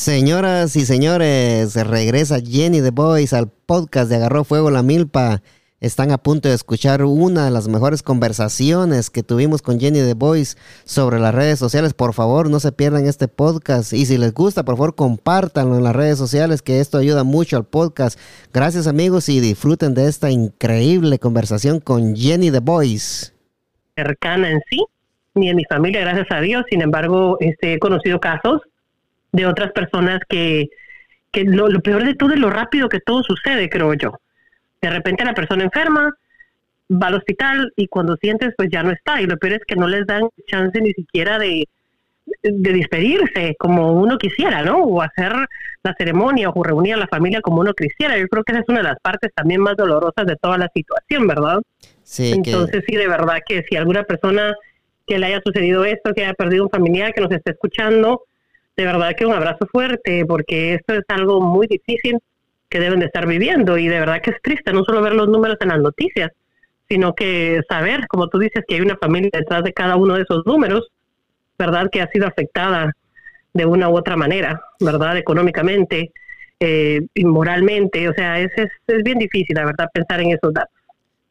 Señoras y señores, regresa Jenny The Boys al podcast de Agarró Fuego la Milpa. Están a punto de escuchar una de las mejores conversaciones que tuvimos con Jenny The Boys sobre las redes sociales. Por favor, no se pierdan este podcast. Y si les gusta, por favor, compártanlo en las redes sociales, que esto ayuda mucho al podcast. Gracias, amigos, y disfruten de esta increíble conversación con Jenny The Boys. Cercana en sí, ni en mi familia, gracias a Dios. Sin embargo, este, he conocido casos de otras personas que, que lo, peor de todo es lo rápido que todo sucede, creo yo. De repente la persona enferma, va al hospital y cuando sientes pues ya no está. Y lo peor es que no les dan chance ni siquiera de, de despedirse como uno quisiera, ¿no? O hacer la ceremonia o reunir a la familia como uno quisiera. Yo creo que esa es una de las partes también más dolorosas de toda la situación, ¿verdad? Sí. Entonces sí, de verdad que si alguna persona que le haya sucedido esto, que haya perdido un familiar, que nos esté escuchando, de verdad que un abrazo fuerte, porque esto es algo muy difícil que deben de estar viviendo y de verdad que es triste no solo ver los números en las noticias, sino que saber, como tú dices, que hay una familia detrás de cada uno de esos números, ¿verdad? Que ha sido afectada de una u otra manera, ¿verdad? Económicamente, eh, moralmente, o sea, es, es, es, bien difícil, la verdad, pensar en esos datos.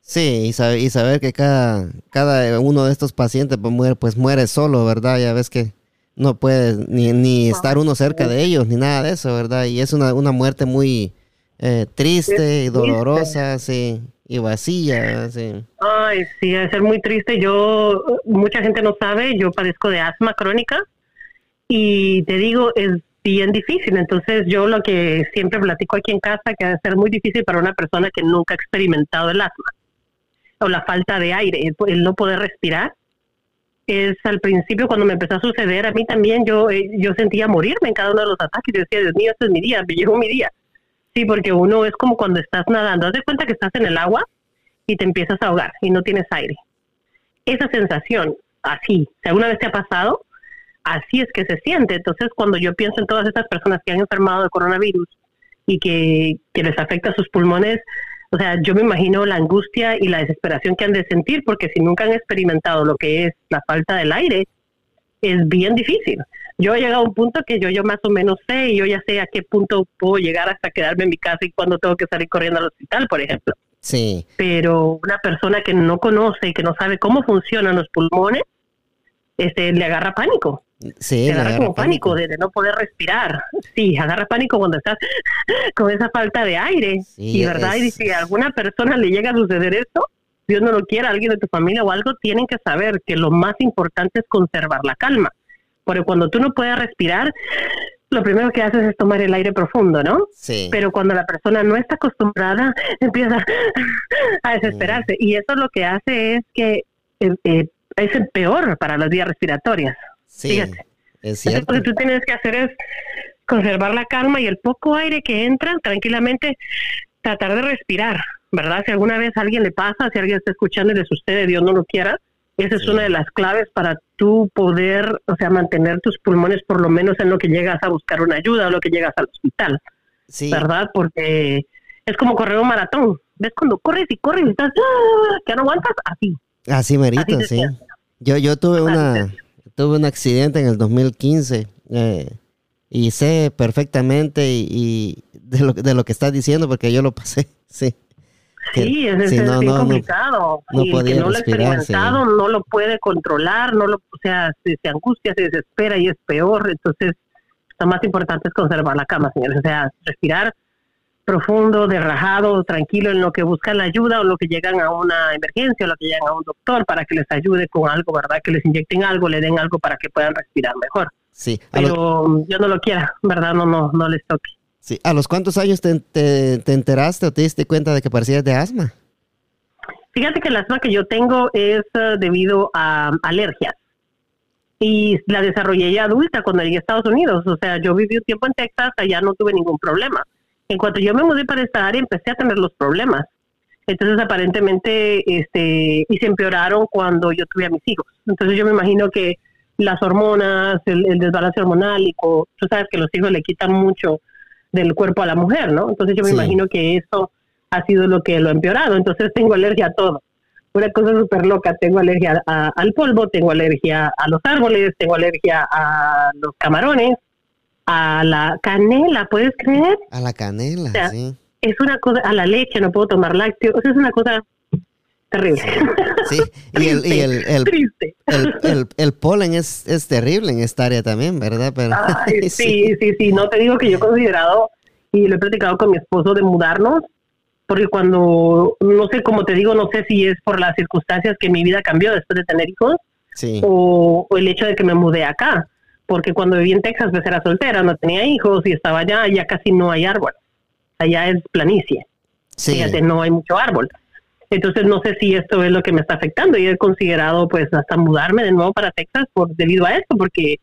Sí, y saber, y saber que cada, cada uno de estos pacientes pues muere, pues muere solo, ¿verdad? Ya ves que no puede ni, ni estar uno cerca de ellos, ni nada de eso, ¿verdad? Y es una, una muerte muy eh, triste y dolorosa, sí, y vacía, sí. Ay, sí, debe ser muy triste. Yo, mucha gente no sabe, yo padezco de asma crónica y te digo, es bien difícil. Entonces yo lo que siempre platico aquí en casa, que debe ser muy difícil para una persona que nunca ha experimentado el asma o la falta de aire, el no poder respirar es al principio cuando me empezó a suceder, a mí también yo, eh, yo sentía morirme en cada uno de los ataques. Yo decía, Dios mío, este es mi día, me llegó mi día. Sí, porque uno es como cuando estás nadando, haz cuenta que estás en el agua y te empiezas a ahogar y no tienes aire. Esa sensación, así, si alguna vez te ha pasado, así es que se siente. Entonces, cuando yo pienso en todas estas personas que han enfermado de coronavirus y que, que les afecta sus pulmones, o sea, yo me imagino la angustia y la desesperación que han de sentir, porque si nunca han experimentado lo que es la falta del aire, es bien difícil. Yo he llegado a un punto que yo, yo más o menos sé y yo ya sé a qué punto puedo llegar hasta quedarme en mi casa y cuando tengo que salir corriendo al hospital, por ejemplo. Sí. Pero una persona que no conoce y que no sabe cómo funcionan los pulmones, este, le agarra pánico. Sí, agarra, como pánico, de, no poder respirar. Sí, agarra pánico cuando estás con esa falta de aire. y verdad, y si a alguna persona le llega a suceder esto, Dios no lo quiera, alguien de tu familia o algo, tienen que saber que lo más importante es conservar la calma. Porque cuando tú no puedes respirar, lo primero que haces es tomar el aire profundo, ¿no? Sí. Pero cuando la persona no está acostumbrada, empieza a desesperarse. Y eso lo que hace es que eh, eh, es el peor para las vías respiratorias. Sí, es cierto. Lo que tú tienes que hacer es conservar la calma y el poco aire que entra, tranquilamente tratar de respirar, ¿verdad? Si alguna vez a alguien le pasa, si alguien está escuchando y le sucede, Dios no lo quiera, esa es una de las claves para tú poder, o sea, mantener tus pulmones por lo menos en lo que llegas a buscar una ayuda o lo que llegas al hospital, sí. ¿verdad? Porque es como correr un maratón. ¿Ves cuando corres y corres y estás, ¡ah! que no aguantas? Así. Así merito, sí. Yo, yo tuve una tuve un accidente en el 2015 eh, y sé perfectamente y, de, lo, de lo que estás diciendo porque yo lo pasé, sí. sí, es, es no, complicado. No, y podía que no lo ha experimentado, no lo puede controlar, no lo, o sea, se, se, angustia, se desespera y es peor. Entonces, lo más importante es conservar la cama, señores. O sea, respirar profundo, derrajado, tranquilo en lo que buscan la ayuda o lo que llegan a una emergencia o lo que llegan a un doctor para que les ayude con algo, ¿verdad? Que les inyecten algo, le den algo para que puedan respirar mejor. Sí. Pero yo no lo quiera, ¿verdad? No, no, no les toque. Sí. ¿A los cuántos años te, te, te enteraste o te diste cuenta de que parecías de asma? Fíjate que el asma que yo tengo es uh, debido a alergias y la desarrollé ya adulta cuando llegué a Estados Unidos. O sea, yo viví un tiempo en Texas, allá no tuve ningún problema en cuanto yo me mudé para esta área empecé a tener los problemas. Entonces aparentemente este y se empeoraron cuando yo tuve a mis hijos. Entonces yo me imagino que las hormonas, el, el desbalance hormonal y tú sabes que los hijos le quitan mucho del cuerpo a la mujer, ¿no? Entonces yo me sí. imagino que eso ha sido lo que lo ha empeorado. Entonces tengo alergia a todo. Una cosa súper loca, tengo alergia a, al polvo, tengo alergia a los árboles, tengo alergia a los camarones, a la canela, ¿puedes creer? A la canela, sí. Es una cosa, a la leche, no puedo tomar lácteos, o sea, es una cosa terrible. Sí, y, el, y el, el, el, polen es, es terrible en esta área también, ¿verdad? Pero, sí, sí, sí, no te digo que yo he considerado y lo he platicado con mi esposo de mudarnos, porque cuando, no sé, como te digo, no sé si es por las circunstancias que mi vida cambió después de tener hijos o, el hecho de que me mudé acá, porque cuando viví en Texas pues era soltera, no tenía hijos y estaba allá, ya casi no hay árbol, allá es planicie, fíjate, no hay mucho árbol. Entonces no sé si esto es lo que me está afectando y he considerado pues hasta mudarme de nuevo para Texas por debido a esto, porque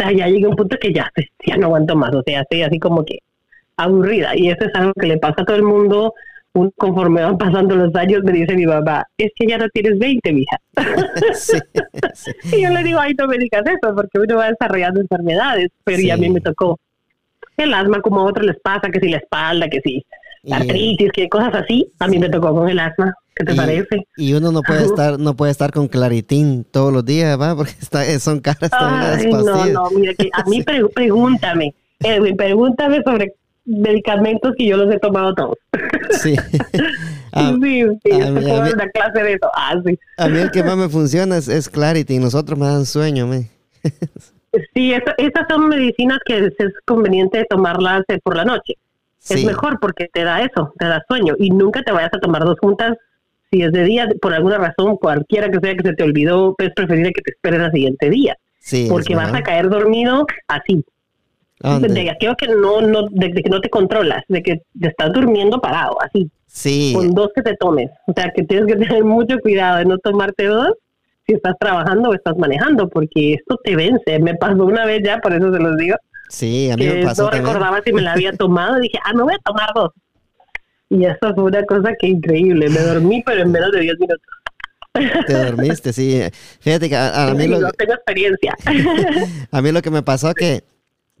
ya llegué a un punto que ya, ya no aguanto más, o sea, estoy así como que aburrida. Y eso es algo que le pasa a todo el mundo conforme van pasando los años, me dice mi mamá, es que ya no tienes 20, mija. Y yo le digo, ay, no me digas eso, porque uno va desarrollando enfermedades, pero ya a mí me tocó el asma, como a otros les pasa, que si la espalda, que si artritis, que cosas así, a mí me tocó con el asma. ¿Qué te parece? Y uno no puede estar no puede estar con claritín todos los días, ¿va? Porque está, son caras también No, no, mira, que a mí pregúntame, Edwin, pregúntame sobre medicamentos que yo los he tomado todos. Sí. A, sí, sí, a mí, una clase de eso. Ah, sí. A mí el que más me funciona es, Clarity y nosotros me dan sueño, me. Sí, esas son medicinas que es conveniente tomarlas eh, por la noche. Es mejor porque te da eso, te da sueño. Y nunca te vayas a tomar dos juntas si es de día, por alguna razón, cualquiera que sea que se te olvidó, es preferible que te esperes al siguiente día. Sí, porque vas a caer dormido así, de aquello que no, no, de, que no te controlas, de que te estás durmiendo parado, así. Sí. Con dos que te tomes. O sea, que tienes que tener mucho cuidado de no tomarte dos si estás trabajando o estás manejando, porque esto te vence. Me pasó una vez ya, por eso se los digo. Sí, a mí me pasó. No recordaba si me la había tomado. Dije, ah, no voy a tomar dos. Y eso fue una cosa que increíble. Me dormí, pero en menos de 10 minutos. Te dormiste, sí. Fíjate que a, mí lo, no tengo experiencia. a mí lo que me pasó que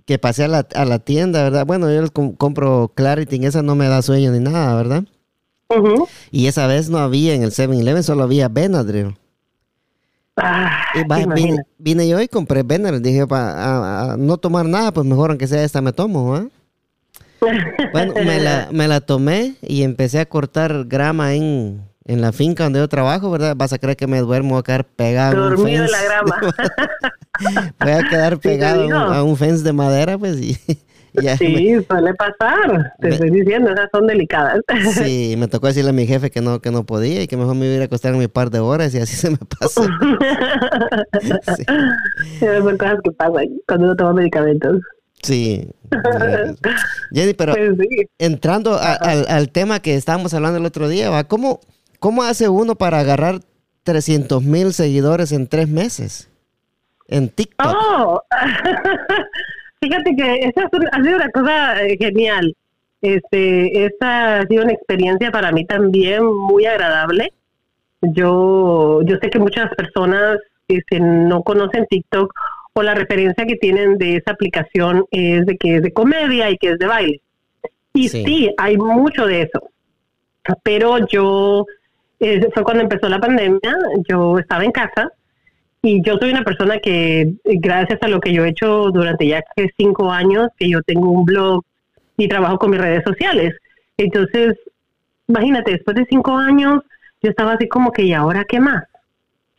que pasé a la, a la tienda, ¿verdad? Bueno, yo compro Clarity, esa no me da sueño ni nada, ¿verdad? Y esa vez no había en el 7-Eleven, solo había Benadryl. Ah, y vine, yo y compré Benadryl. Dije, para no tomar nada, pues mejor aunque sea esta me tomo, ¿ah? bueno, me la, me la tomé y empecé a cortar grama en, en la finca donde yo trabajo, ¿verdad? Vas a creer que me duermo a quedar pegado. Dormido en la grama. Voy a quedar pegado a un fence de madera, pues, y, sí, suele pasar. Te estoy diciendo, esas son delicadas. sí, me tocó decirle a mi jefe que no, que no podía y que mejor me iba a acostar un par de horas y así se me pasa. sí. Son cosas que pasan cuando uno toma medicamentos. Sí. Jenny, pero pues entrando al, al, tema que estábamos hablando el otro día, ¿va? ¿cómo, ¿Cómo hace uno para agarrar 300 mil seguidores en tres meses? En TikTok. Oh, fíjate que esa ha sido una cosa eh, genial. Este, esta ha sido una experiencia para mí también muy agradable. Yo, yo sé que muchas personas este, no conocen TikTok o la referencia que tienen de esa aplicación es de que es de comedia y que es de baile. Y sí hay mucho de eso. Pero yo eh, fue cuando empezó la pandemia, yo estaba en casa y yo soy una persona que gracias a lo que yo he hecho durante ya cinco años, que yo tengo un blog y trabajo con mis redes sociales. Entonces, imagínate, después de cinco años, yo estaba así como que, ¿y ahora qué más?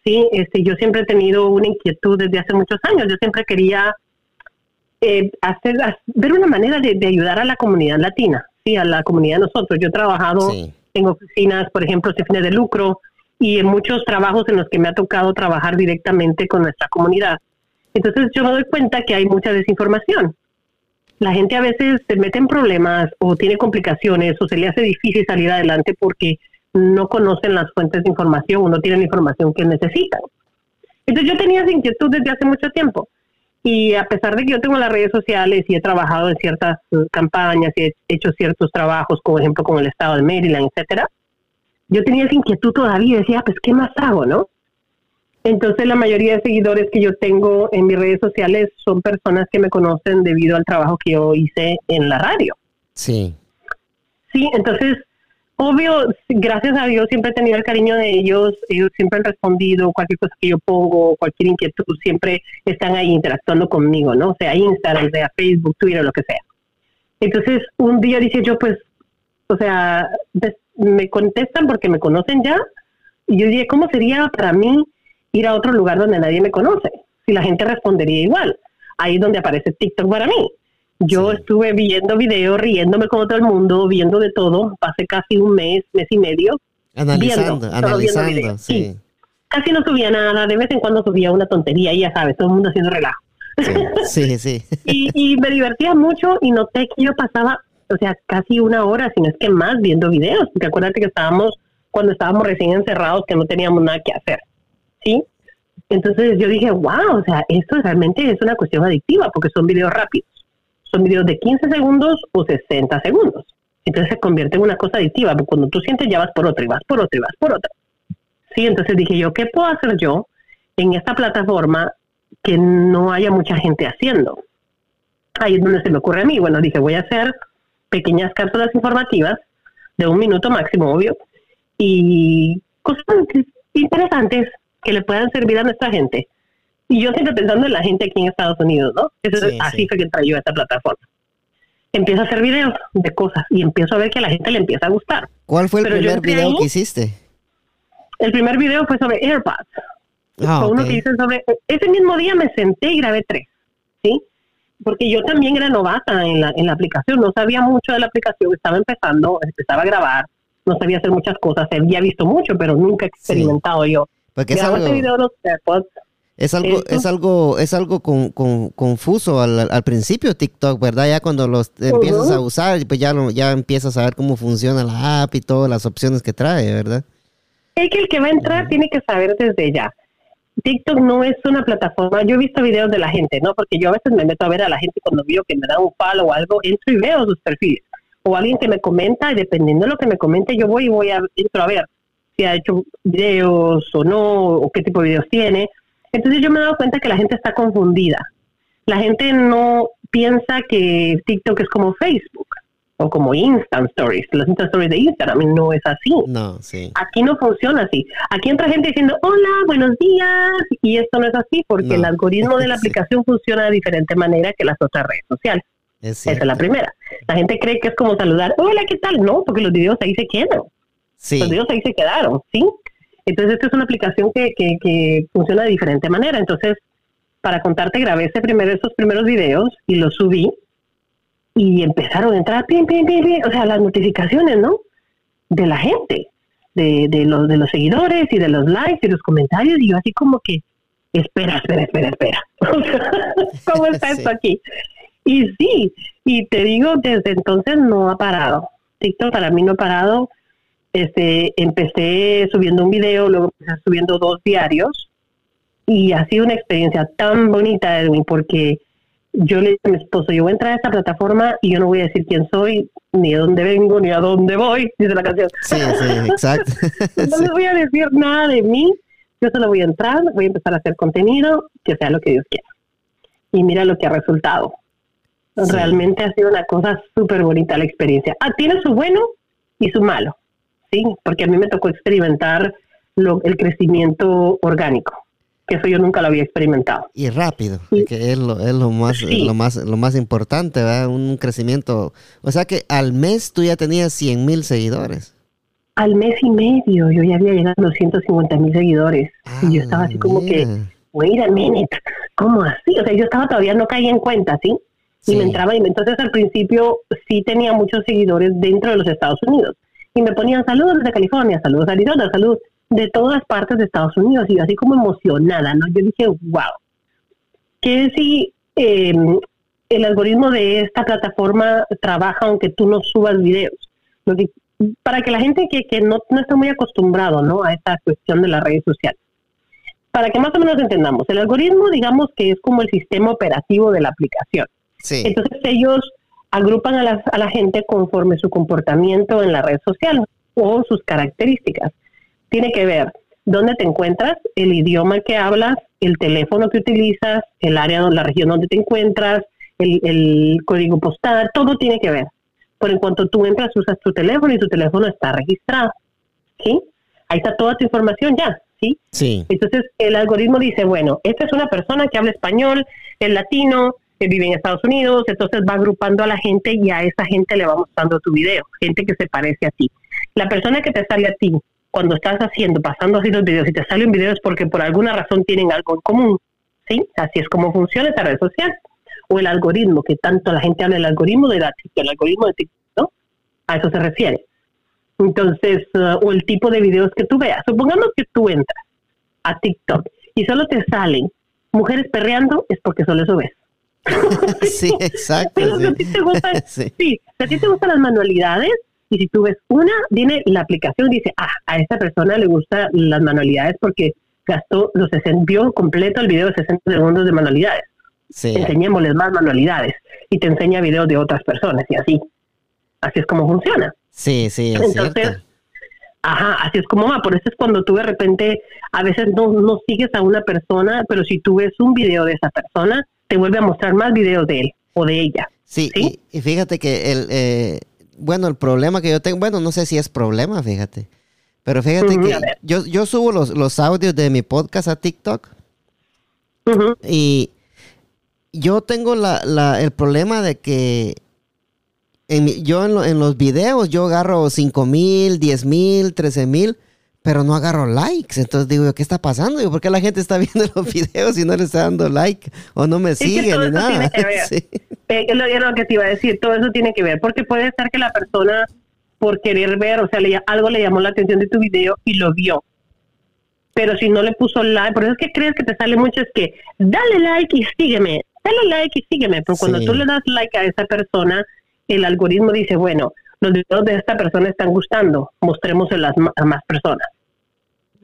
Sí, este, yo siempre he tenido una inquietud desde hace muchos años. Yo siempre quería eh, hacer, ver una manera de, ayudar a la comunidad latina, sí, a la comunidad de nosotros. Yo he trabajado en oficinas, por ejemplo, sin fines de lucro y en muchos trabajos en los que me ha tocado trabajar directamente con nuestra comunidad. Entonces yo me doy cuenta que hay mucha desinformación. La gente a veces se mete en problemas o tiene complicaciones o se le hace difícil salir adelante porque no conocen las fuentes de información o no tienen la información que necesitan. Entonces yo tenía esa inquietud desde hace mucho tiempo. Y a pesar de que yo tengo las redes sociales y he trabajado en ciertas eh, campañas y he hecho ciertos trabajos, como ejemplo con el estado de Maryland, etcétera, yo tenía esa inquietud todavía, decía, pues, ¿qué más hago, no? Entonces, la mayoría de seguidores que yo tengo en mis redes sociales son personas que me conocen debido al trabajo que yo hice en la radio. Sí. Sí, entonces, obvio, gracias a Dios siempre he tenido el cariño de ellos, ellos siempre han respondido, cualquier cosa que yo pongo, cualquier inquietud, siempre están ahí interactuando conmigo, ¿no? Sea Instagram, sea Facebook, Twitter, lo que sea. Entonces, un día dije yo, pues, o sea, me contestan porque me conocen ya, y yo dije, ¿cómo sería para mí ir a otro lugar donde nadie me conoce? Si la gente respondería igual. Ahí es donde aparece TikTok para mí. Yo estuve viendo videos, riéndome con todo el mundo, viendo de todo. Pasé casi un mes, mes y medio. Analizando, analizando, sí. Casi no subía nada, de vez en cuando subía una tontería y ya sabes, todo el mundo haciendo relajo. Sí, sí. y, y me divertía mucho y noté que yo pasaba, o sea, casi una hora, si no es que más, viendo videos. Porque acuérdate que estábamos, cuando estábamos recién encerrados, que no teníamos nada que hacer. ¿Sí? Entonces yo dije, wow, o sea, esto realmente es una cuestión adictiva porque son videos rápidos son videos de 15 segundos o 60 segundos. Entonces se convierte en una cosa adictiva, porque cuando tú sientes ya vas por otra y vas por otra y vas por otra. Sí, entonces dije yo, ¿qué puedo hacer yo en esta plataforma que no haya mucha gente haciendo? Ahí es donde se me ocurre a mí. Bueno, dije, voy a hacer pequeñas cápsulas informativas de un minuto máximo, obvio, y cosas interesantes que le puedan servir a nuestra gente y yo siempre pensando en la gente aquí en Estados Unidos, ¿no? Eso así fue que trayó esta plataforma. Empiezo a hacer videos de cosas y empiezo a ver que a la gente le empieza a gustar. ¿Cuál fue el primer video que hiciste? El primer video fue sobre AirPods. Ah, fue uno que hice sobre... Ese mismo día me senté y grabé tres, ¿sí? Porque yo también era novata en la, en la aplicación, no sabía mucho de la aplicación, estaba empezando, empezaba a grabar, no sabía hacer muchas cosas, había visto mucho, pero nunca he experimentado yo. Porque es algo... video de los AirPods es algo, es algo, es algo con, confuso al, al, principio TikTok, ¿verdad? Ya cuando los empiezas a usar, pues ya, ya empiezas a ver cómo funciona la app y todas las opciones que trae, ¿verdad? Es que el que va a entrar tiene que saber desde ya. TikTok no es una plataforma, yo he visto videos de la gente, ¿no? Porque yo a veces me meto a ver a la gente cuando veo que me da un palo o algo, entro y veo sus perfiles. O alguien que me comenta, y dependiendo de lo que me comente, yo voy y voy a, entro a ver si ha hecho videos o no, o qué tipo de videos tiene entonces yo me he dado cuenta que la gente está confundida. La gente no piensa que TikTok es como Facebook o como Instant Stories. Los Instant Stories de Instagram no es así. No, sí. Aquí no funciona así. Aquí entra gente diciendo, hola, buenos días. Y esto no es así porque el algoritmo de la aplicación funciona de diferente manera que las otras redes sociales. Esa es la primera. La gente cree que es como saludar, hola, ¿qué tal? No, porque los videos ahí se quedan. Sí. Los videos ahí se quedaron, ¿sí? Entonces, esta es una aplicación que, que, funciona de diferente manera. Entonces, para contarte, grabé ese primero, esos primeros videos y los subí y empezaron a entrar, pim, pim, pim, o sea, las notificaciones, ¿no? De la gente, de, de, los, de los seguidores y de los likes y los comentarios. Y yo así como que, espera, espera, espera, espera. ¿Cómo está esto aquí? Y sí, y te digo, desde entonces no ha parado. TikTok para mí no ha parado este, empecé subiendo un video, luego empecé subiendo dos diarios y ha sido una experiencia tan bonita, Edwin, porque yo le dije a mi esposo, yo voy a entrar a esta plataforma y yo no voy a decir quién soy, ni de dónde vengo, ni a dónde voy, dice la canción. Sí, sí, exacto. no les voy a decir nada de mí, yo solo voy a entrar, voy a empezar a hacer contenido, que sea lo que Dios quiera. Y mira lo que ha resultado. Realmente ha sido una cosa súper bonita la experiencia. Ah, tiene su bueno y su malo sí, porque a mí me tocó experimentar lo, el crecimiento orgánico, que eso yo nunca lo había experimentado. Y rápido, que es lo, es lo más, lo más, lo más importante, ¿verdad? Un crecimiento, o sea que al mes tú ya tenías 100 mil seguidores. Al mes y medio yo ya había llegado a los 150 mil seguidores. y yo estaba así como que, wait a minute, ¿cómo así? O sea, yo estaba todavía no caía en cuenta, ¿sí? Y me entraba, y entonces al principio sí tenía muchos seguidores dentro de los Estados Unidos y me ponían saludos desde California, saludos de Arizona, saludos de todas partes de Estados Unidos y yo así como emocionada, ¿no? Yo dije, wow, que si em, el algoritmo de esta plataforma trabaja aunque tú no subas videos. para que la gente que, que no, no, está muy acostumbrado ¿no? a esta cuestión de las redes sociales, para que más o menos entendamos, el algoritmo digamos que es como el sistema operativo de la aplicación. Sí. Entonces ellos agrupan a la, a la gente conforme su comportamiento en la red social o sus características. Tiene que ver dónde te encuentras, el idioma que hablas, el teléfono que utilizas, el área, la región donde te encuentras, el, el código postal, todo tiene que ver. pero en cuanto tú entras usas tu teléfono y tu teléfono está registrado. ¿Sí? Ahí está toda tu información ya, ¿sí? Sí. Entonces el algoritmo dice, bueno, esta es una persona que habla español, es latino, que vive en Estados Unidos, entonces va agrupando a la gente y a esa gente le va mostrando tu video, gente que se parece a ti. La persona que te sale a ti cuando estás haciendo, pasando así los videos y te sale un video es porque por alguna razón tienen algo en común, ¿sí? Así es como funciona esa red social. O el algoritmo, que tanto la gente habla del algoritmo de la, el algoritmo de TikTok, ¿no? A eso se refiere. Entonces, uh, o el tipo de videos que tú veas. Supongamos que tú entras a TikTok y solo te salen mujeres perreando, es porque solo eso ves. sí, exacto. Pero sí. si a ti te gustan, Sí. sí, si a ti te gustan las manualidades, y si tú ves una, viene la aplicación y dice, ah, a esta persona le gustan las manualidades porque gastó los 60, vio completo el video de 60 segundos de manualidades. Sí. Enseñémosles más manualidades y te enseña videos de otras personas y así. Así es como funciona. Sí, sí, es Entonces, cierto. Ajá, así es como va. Por eso es cuando tú de repente, a veces no, no sigues a una persona, pero si tú ves un video de esa persona, te vuelve a mostrar más videos de él o de ella. Sí, ¿sí? Y, y fíjate que el, eh, bueno, el problema que yo tengo, bueno, no sé si es problema, fíjate. Pero fíjate que yo, yo subo los, los audios de mi podcast a TikTok y yo tengo la, la- el problema de que en yo en, lo- en los videos yo agarro 5 mil, 10 mil, 13 mil, pero no agarro likes. Entonces digo, yo, ¿qué está pasando? Digo, ¿Por qué la gente está viendo los videos y no le está dando like? O no me sigue ni nada. tiene que ver. Sí. Es lo, es lo que te iba a decir, todo eso tiene que ver, porque puede ser que la persona, por querer ver, o sea, le- algo le llamó la atención de tu video y lo vio. Pero si no le puso like, por eso es que crees que te sale mucho, es que dale like y sígueme, dale like y sígueme. Pero cuando Sí. tú le das like a esa persona, el algoritmo dice, bueno, los videos de esta persona están gustando, mostremoslos a, más personas.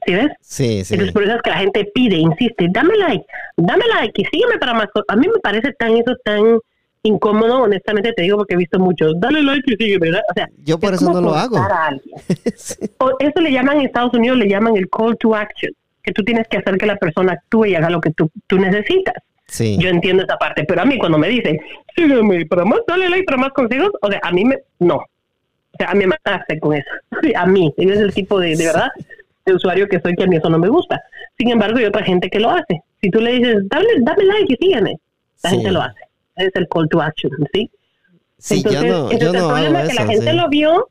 ¿Sí ves? Sí, sí. Entonces por eso es que la gente pide, insiste, dame like, dame like y sígueme para más cosas. A mí me parece tan eso tan incómodo, honestamente te digo porque he visto muchos, dale like y sígueme, ¿verdad? O sea, Yo por es eso no lo hago. forzar a alguien. Sí. O eso le llaman en Estados Unidos, le llaman el call to action, que tú tienes que hacer que la persona actúe y haga lo que tú, tú necesitas. Sí. Yo entiendo esa parte, pero a mí cuando me dicen, sígueme para más, dale like para más consejos, o sea, a mí me, no. O sea, a mí me mataste con eso. A mí, es el tipo de, de verdad, de usuario que soy que a mí eso no me gusta. Sin embargo, hay otra gente que lo hace. Si tú le dices, dale, dame like y sígueme, la Sí. gente lo hace. Es el call to action, ¿sí? Sí, yo entonces, no, yo entonces no el problema es que eso. la gente sí. lo vio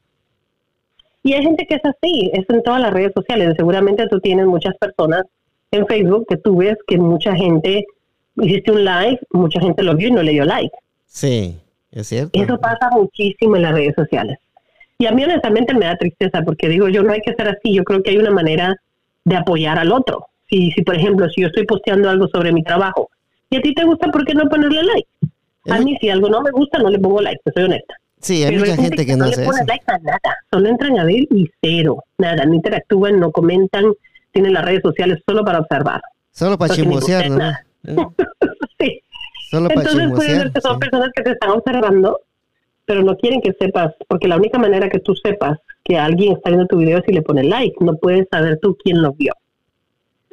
y hay gente que es así, es en todas las redes sociales. Seguramente tú tienes muchas personas en Facebook que tú ves que mucha gente hiciste un like, mucha gente lo vio y no le dio like. Sí, es cierto. Eso pasa muchísimo en las redes sociales. Y a mí honestamente me da tristeza porque digo, yo no hay que ser así, yo creo que hay una manera de apoyar al otro. Si, si por ejemplo, si yo estoy posteando algo sobre mi trabajo y a ti te gusta, ¿por qué no ponerle like? A mí si algo no me gusta, no le pongo like, te soy honesta. Sí, hay Pero mucha gente que no le hace pone eso. like a nada, solo entran a ver y cero, nada, no interactúan, no comentan, tienen las redes sociales solo para observar. Solo para chismosear, ¿no? sí. Solo para Entonces puede chismosear. ser que son sí. personas que te están observando, pero no quieren que sepas, porque la única manera que tú sepas que alguien está viendo tu video es si le pone like, no puedes saber tú quién lo vio.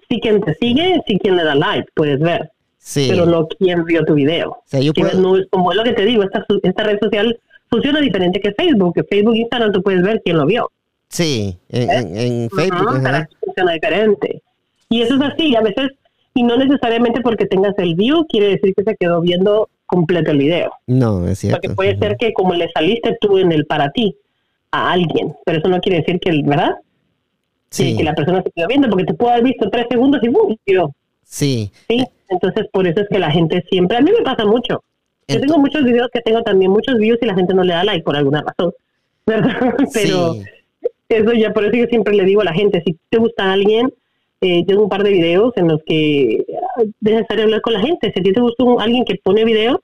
Sí quien te sigue, sí quien le da like, puedes ver, Sí. pero no quién vio tu video. O sea, yo puedo- no como es lo que te digo, esta, esta red social funciona diferente que Facebook, que Facebook e Instagram tú puedes ver quién lo vio. Sí, en, en- en Facebook. Ajá, ajá. funciona diferente. Y eso es así, a veces, y no necesariamente porque tengas el view, quiere decir que se quedó viendo completo el video. No, es cierto. Porque puede ser que como le saliste tú en el para ti a alguien, pero eso no quiere decir que, el ¿verdad? Sí, Que la persona se quedó viendo, porque te puede haber visto tres segundos y ¡bum! sí. ¿sí? Entonces, por eso es que la gente siempre, a mí me pasa mucho. Yo tengo muchos videos que tengo también muchos views y la gente no le da like por alguna razón, ¿verdad? Pero sí. eso ya, por eso yo siempre le digo a la gente, si te gusta alguien, eh, tengo un par de videos en los que ah, es necesario hablar con la gente. Si a ti te gusta un- alguien que pone videos,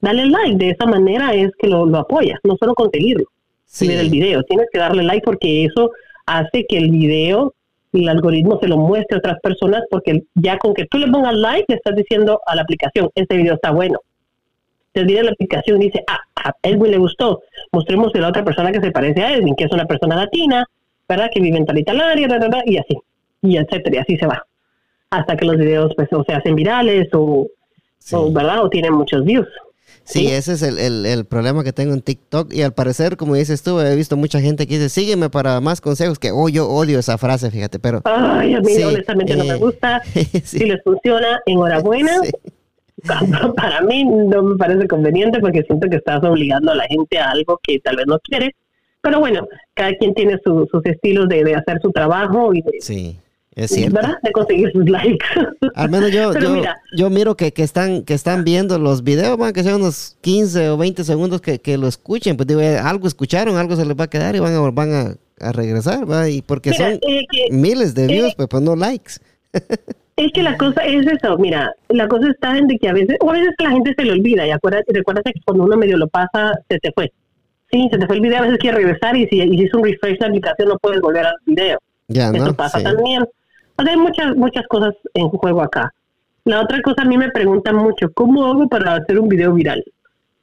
dale like. De esa manera es que lo, lo apoyas, no solo conseguirlo, sí. ver el video. Tienes que darle like porque eso hace que el video, el algoritmo se lo muestre a otras personas porque ya con que tú le pongas like, le estás diciendo a la aplicación, este video está bueno. Te viene la aplicación y dice, ah, a Edwin le gustó, mostremos a la otra persona que se parece a Edwin, que es una persona latina, ¿verdad? Que vive en tal y tal área, y así, y etcétera, y así se va. Hasta que los videos pues o se hacen virales o, sí. o, ¿verdad? O tienen muchos views. Sí, ese es el, el, problema que tengo en TikTok. Y al parecer, como dices tú, he visto mucha gente que dice, sígueme para más consejos, que oh, yo odio esa frase, fíjate, pero... Ay, a mí honestamente no me eh, gusta. Si les funciona, enhorabuena. Para mí no me parece conveniente porque siento que estás obligando a la gente a algo que tal vez no quiere. Pero bueno, cada quien tiene sus estilos de, de, hacer su trabajo y de, sí. Es cierto. ¿verdad? De conseguir sus likes. Al menos yo, yo, miro que, que, están, que están viendo los videos, van que sean unos 15 o 20 segundos que, que lo escuchen. Pues digo, eh, algo escucharon, algo se les va a quedar y van a, van a, a regresar, ¿va? Y porque son eh, miles de views, pues, pues no likes. Es que la cosa es eso, mira, la cosa está en de que a veces, o a veces la gente se le olvida y acuérdate, recuerda que cuando uno medio lo pasa, se te fue. Sí, se te fue el video, a veces quiere regresar y si hiciste un refresh de la aplicación no puedes volver al video. Ya, Eso pasa también hay muchas, muchas cosas en juego acá. La otra cosa a mí me preguntan mucho, ¿cómo hago para hacer un video viral?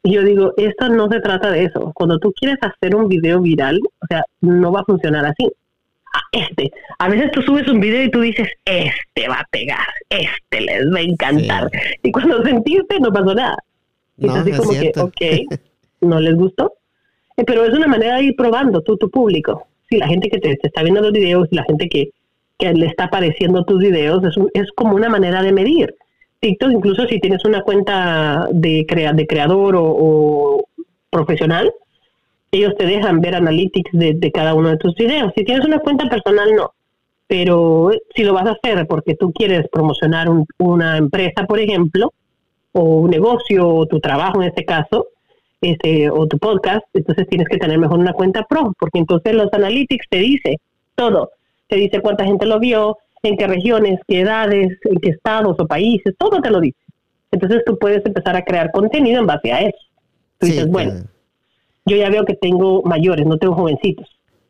Y yo digo, esto no se trata de eso. Cuando tú quieres hacer un video viral, o sea, no va a funcionar así. Ah, este. A veces tú subes un video y tú dices, este va a pegar, este les va a encantar. Y cuando sentiste, no pasó nada. Y no, así como que, ok, no les gustó. Eh, pero es una manera de ir probando tú, tu público. Si la gente que te, te está viendo los videos, la gente que, que le está apareciendo tus videos, es, es como una manera de medir. TikTok, incluso si tienes una cuenta de, crea, de creador o, profesional, ellos te dejan ver analytics de, cada uno de tus videos. Si tienes una cuenta personal, no. Pero si lo vas a hacer porque tú quieres promocionar una empresa, por ejemplo, o un negocio, o tu trabajo en este caso, este, o tu podcast, entonces tienes que tener mejor una cuenta pro, porque entonces los analytics te dice todo te dice cuánta gente lo vio, en qué regiones, qué edades, en qué estados o países, todo te lo dice. Entonces tú puedes empezar a crear contenido en base a eso. Tú dices, bueno, yo ya veo que tengo mayores, no tengo jovencitos.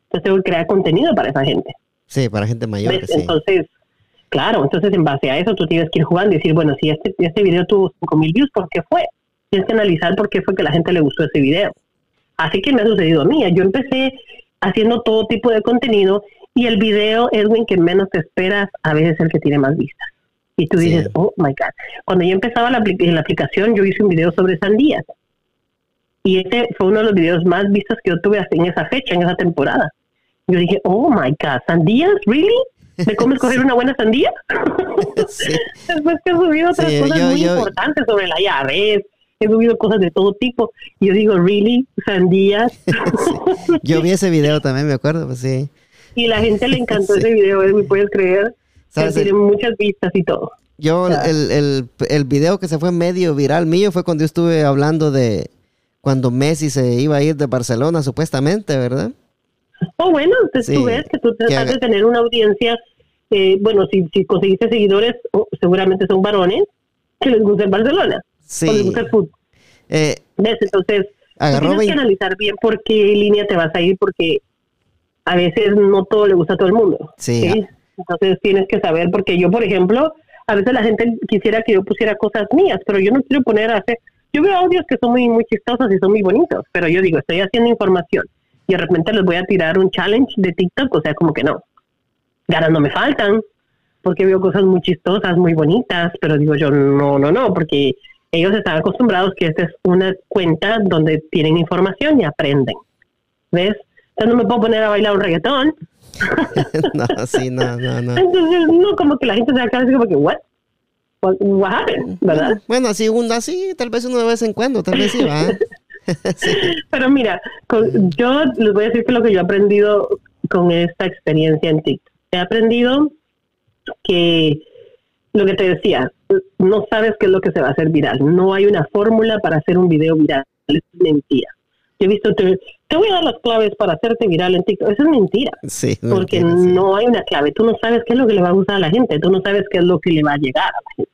Entonces tengo que crear contenido para esa gente. Sí, para gente mayor. Entonces, claro, entonces en base a eso tú tienes que ir jugando y decir, bueno, si este, este video tuvo 5.000 views, ¿por qué fue? Tienes que analizar por qué fue que la gente le gustó ese video. Así que me ha sucedido a mí. Yo empecé haciendo todo tipo de contenido y el video, Edwin, que menos te esperas, a veces es el que tiene más vistas. Y tú dices, oh my God. Cuando yo empezaba la, la aplicación, yo hice un video sobre sandías. Y ese fue uno de los videos más vistos que yo tuve hasta en esa fecha, en esa temporada. Yo dije, oh my God, ¿sandías? ¿Really? ¿Me cómo escoger una buena sandía? Después que he subido otras cosas muy importantes sobre la llave, he subido cosas de todo tipo. Y yo digo, ¿really? ¿Sandías? Yo vi ese video también, me acuerdo, pues sí. Y la gente le encantó ese video, ¿me puedes creer? tiene muchas vistas y todo. Yo, el, el, el, video que se fue medio viral mío fue cuando yo estuve hablando de cuando Messi se iba a ir de Barcelona, supuestamente, ¿verdad? Oh, bueno, entonces tú ves que tú tratas de tener una audiencia, eh, bueno, si, si conseguiste seguidores, oh, seguramente son varones que les gusta el Barcelona, sí. o les gusta el fútbol. Eh, ¿Ves? Entonces, tienes que analizar bien por qué línea te vas a ir, porque a veces no todo le gusta a todo el mundo. Sí. Entonces tienes que saber, porque yo, por ejemplo, a veces la gente quisiera que yo pusiera cosas mías, pero yo no quiero poner a hacer. Yo veo audios que son muy, muy chistosos y son muy bonitos, pero yo digo, estoy haciendo información y de repente les voy a tirar un challenge de TikTok, o sea, como que no. Ganas no me faltan, porque veo cosas muy chistosas, muy bonitas, pero digo yo, no, no, no, porque ellos están acostumbrados que esta es una cuenta donde tienen información y aprenden. ¿Ves? No me puedo poner a bailar un reggaetón. no, sí, no, no, no. Entonces, no, como que la gente se va a quedar así como que, ¿what? What, happened? ¿Verdad? Bueno, así, un, así, tal vez uno de vez en cuando, tal vez sí, va. Pero mira, yo les voy a decir que lo que yo he aprendido con esta experiencia en TikTok. He aprendido que lo que te decía, no sabes qué es lo que se va a hacer viral. No hay una fórmula para hacer un video viral. Es mentira he visto, te, te, voy a dar las claves para hacerte viral en TikTok. Eso es mentira. Sí. Porque no hay una clave. Tú no sabes qué es lo que le va a gustar a la gente. Tú no sabes qué es lo que le va a llegar a la gente.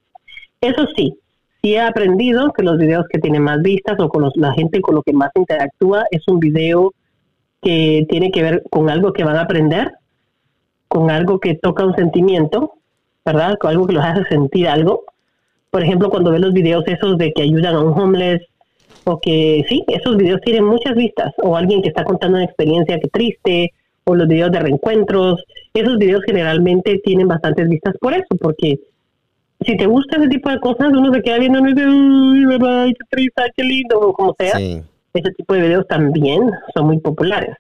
Eso sí, sí he aprendido que los videos que tienen más vistas o con la gente con lo que más interactúa es un video que tiene que ver con algo que van a aprender, con algo que toca un sentimiento, ¿verdad? Con algo que los hace sentir algo. Por ejemplo, cuando ves los videos esos de que ayudan a un homeless o que sí, esos videos tienen muchas vistas, o alguien que está contando una experiencia que triste, o los videos de reencuentros, esos videos generalmente tienen bastantes vistas por eso, porque si te gusta ese tipo de cosas, uno se queda viendo y dice, uy, ay, qué triste, qué lindo, o como sea. Ese tipo de videos también son muy populares,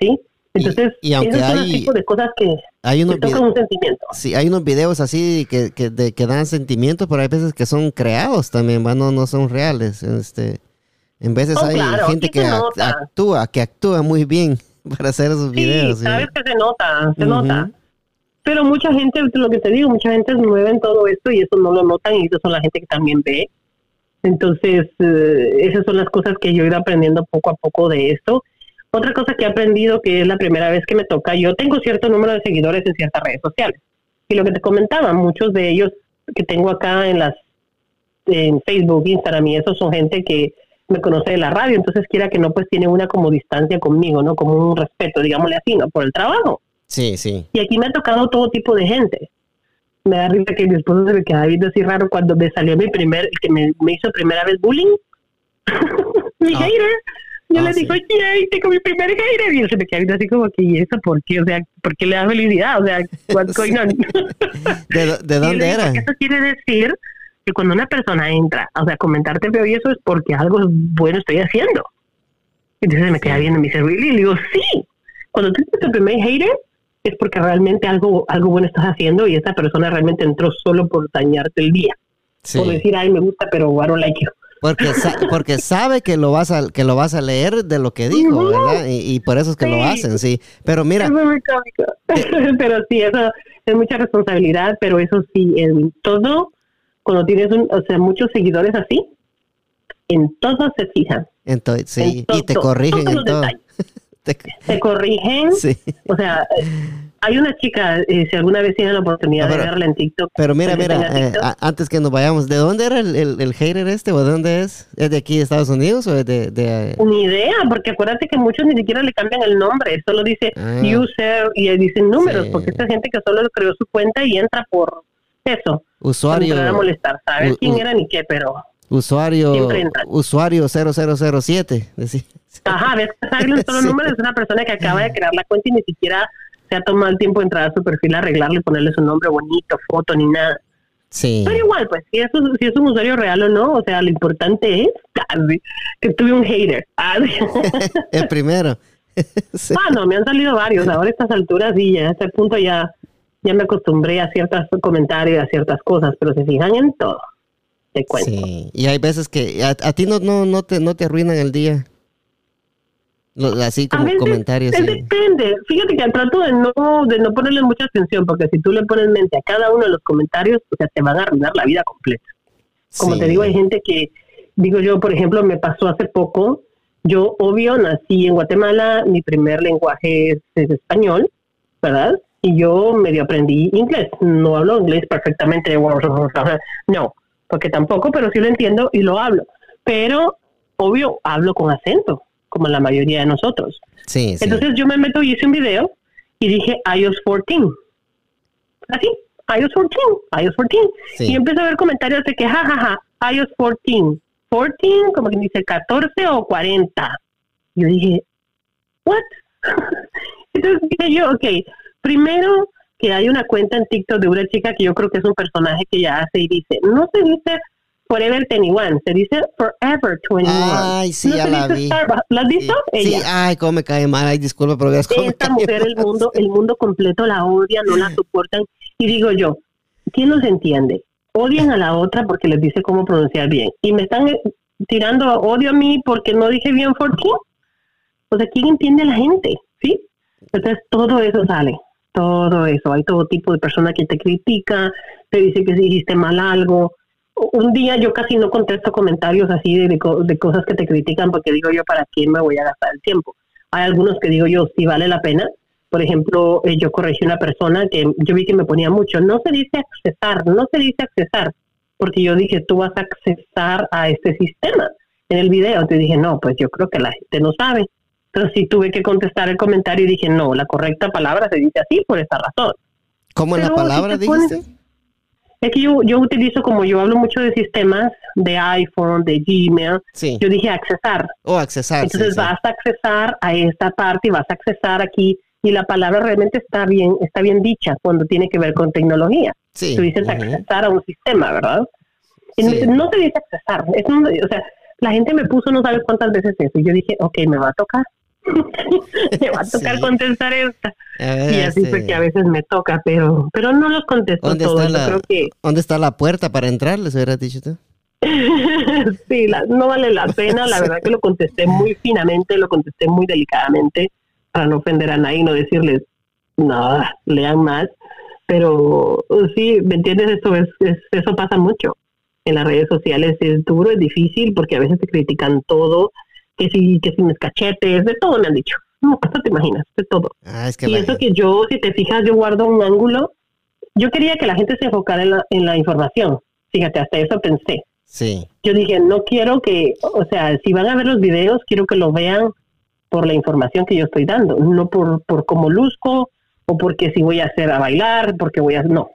¿sí? Entonces, y, aunque hay, tipo de cosas que, hay unos tocan un sentimiento. Sí, hay unos videos así que, que, de, que dan sentimientos, pero hay veces que son creados también, no, no son reales. Este, en veces Oh, hay claro, gente sí que actúa, que actúa muy bien para hacer esos videos. Sí, sí. sabes que se nota, se nota. Pero mucha gente, lo que te digo, mucha gente nueva en todo esto y eso no lo notan y eso son la gente que también ve. Entonces, eh, esas son las cosas que yo he ido aprendiendo poco a poco de esto. Otra cosa que he aprendido, que es la primera vez que me toca, yo tengo cierto número de seguidores en ciertas redes sociales. Y lo que te comentaba, muchos de ellos que tengo acá en las en Facebook, Instagram y eso son gente que me conoce de la radio, entonces quiera que no, pues tiene una como distancia conmigo, ¿no? Como un respeto, digámosle así, ¿no? Por el trabajo. Sí, sí. Y aquí me ha tocado todo tipo de gente. Me da risa que mi esposo se me queda viendo así raro cuando me salió mi primer, que me, me hizo primera vez bullying. mi Ah. hater. Yo Ah, le sí. digo, yay, tengo mi primer hater. Y él se me queda viendo así como que, ¿y eso por qué? O sea, ¿por qué le da felicidad? O sea, what's going on? ¿De, Y dónde digo, era? Eso quiere decir que cuando una persona entra, o sea, comentarte feo y eso es porque algo bueno estoy haciendo. Entonces me queda viendo y me dice, ¿really? Y le digo, sí. Cuando tú tienes tu primer hater, es porque realmente algo, algo bueno estás haciendo y esa persona realmente entró solo por dañarte el día. Sí. Por decir, ay, me gusta, pero I don't like you. Porque, sa- porque sabe que lo vas a que lo vas a leer de lo que dijo, Ujú. ¿verdad? Y, y por eso es que lo Sí. hacen, sí. Pero mira, Es muy cómico. pero sí, eso es mucha responsabilidad, pero eso sí, en todo, cuando tienes un, o sea, muchos seguidores así, en todo se fijan. entonces sí, en y te corrigen todos en todo. Te- corrigen. sí. O sea, eh, hay una chica, eh, si alguna vez tienen la oportunidad Ah, de verla en TikTok. Pero mira, mira, eh, antes que nos vayamos, ¿de dónde era el, el, el hater este o de dónde es? ¿Es de aquí de Estados Unidos o es de...? de- Ni idea, porque acuérdate que muchos ni siquiera le cambian el nombre, solo dice Ah. user y dicen números, Sí. porque esta gente que solo creó su cuenta y entra por eso, usuario, entrar a molestar, ¿sabes u- quién era ni qué? Pero, usuario, usuario 0007. decía. ajá, ves que salen los solo Sí. números, es una persona que acaba de crear la cuenta y ni siquiera se ha tomado el tiempo de entrar a su perfil, arreglarlo y ponerle su nombre bonito, foto, ni nada. Sí. Pero igual, pues, si es, un- si es un usuario real o no, o sea, lo importante es casi, que tuve un hater. Ah, el primero. Sí. Ah, no, me han salido varios. Ahora a estas alturas y ya a este punto ya, ya me acostumbré a ciertos comentarios, a ciertas cosas, pero se fijan en todo. Te cuento. Sí, y hay veces que a, a ti no, no, no, te, no te arruinan el día. Así como veces, comentarios. es depende. Fíjate que trato de no, de no ponerle mucha atención, porque si tú le pones mente a cada uno de los comentarios, o sea, te van a arruinar la vida completa. Como Sí. te digo, hay gente que, digo yo, por ejemplo, me pasó hace poco, yo obvio nací en Guatemala, mi primer lenguaje es, es español, ¿verdad? Y yo medio aprendí inglés, no hablo inglés perfectamente, no, porque tampoco, pero sí lo entiendo y lo hablo. Pero, obvio, hablo con acento, como la mayoría de nosotros. Sí, sí. Entonces yo me meto y hice un video y dije iOS 14. Así, iOS 14, iOS 14. Sí. Y empecé a ver comentarios de que, jajaja, iOS 14. 14, como que dice 14 o 40. Yo dije, ¿what? Entonces dije yo, ok, primero que hay una cuenta en TikTok de una chica que yo creo que es un personaje que ella hace y dice, no se dice Forever 21, se dice Forever 21. Ay, sí, No ya se la dice vi. Starbucks. ¿La has visto? Sí, ay, cómo me cae mal. Ay, disculpa, pero veas cómo me Esta cae mujer, el mundo, el mundo completo la odia, no la soportan. Y digo yo, ¿quién los entiende? Odian a la otra porque les dice cómo pronunciar bien. Y me están eh, tirando odio a mí porque no dije bien 14. O sea, ¿quién entiende a la gente? ¿Sí? Entonces todo eso sale, todo eso. Hay todo tipo de personas que te critica, te dice que si dijiste mal algo. Un día yo casi no contesto comentarios así de, de de cosas que te critican porque digo yo, ¿para quién me voy a gastar el tiempo? Hay algunos que digo yo, sí vale la pena. Por ejemplo, eh, yo corregí una persona que yo vi que me ponía mucho, no se dice accesar, no se dice accesar, porque yo dije, tú vas a accesar a este sistema en el video. Te dije, no, pues yo creo que la gente no sabe. Entonces sí tuve que contestar el comentario y dije, no, la correcta palabra se dice así por esta razón. ¿Cómo en la si palabra pones- dijiste? Es que yo, yo utilizo, como yo hablo mucho de sistemas, de iPhone, de Gmail, Sí. yo dije accesar. O accesar. sí, Entonces sí. vas a accesar a esta parte y vas a accesar aquí y la palabra realmente está bien, está bien dicha cuando tiene que ver con tecnología. Sí. Tú dices accesar a un sistema, ¿verdad? No se dice accesar. Es o sea, la gente me puso no sabes cuántas veces eso. Y yo dije, ok, me va a tocar. me va a tocar contestar esta. y así fue que a veces me toca, pero pero no los contesto todos. Está la, ¿Dónde está la puerta para entrar? ¿Les hubiera dicho tú? sí, no vale la pena. La verdad que lo contesté muy finamente, lo contesté muy delicadamente para no ofender a nadie y no decirles, nada, lean más. Pero sí, ¿me entiendes? Eso, es, eso pasa mucho en las redes sociales. Es duro, es difícil porque a veces te critican todo, que si, que si mis cachetes, de todo me han dicho. No, no te imaginas, de todo. Ah, y eso que yo, si te fijas, yo guardo un ángulo. Yo quería que la gente se enfocara en la, en la información. Fíjate, hasta eso pensé. Sí. Yo dije, no quiero que, o sea, si van a ver los videos, quiero que lo vean por la información que yo estoy dando, no por, por cómo luzco o porque si voy a hacer a bailar, porque voy a... No.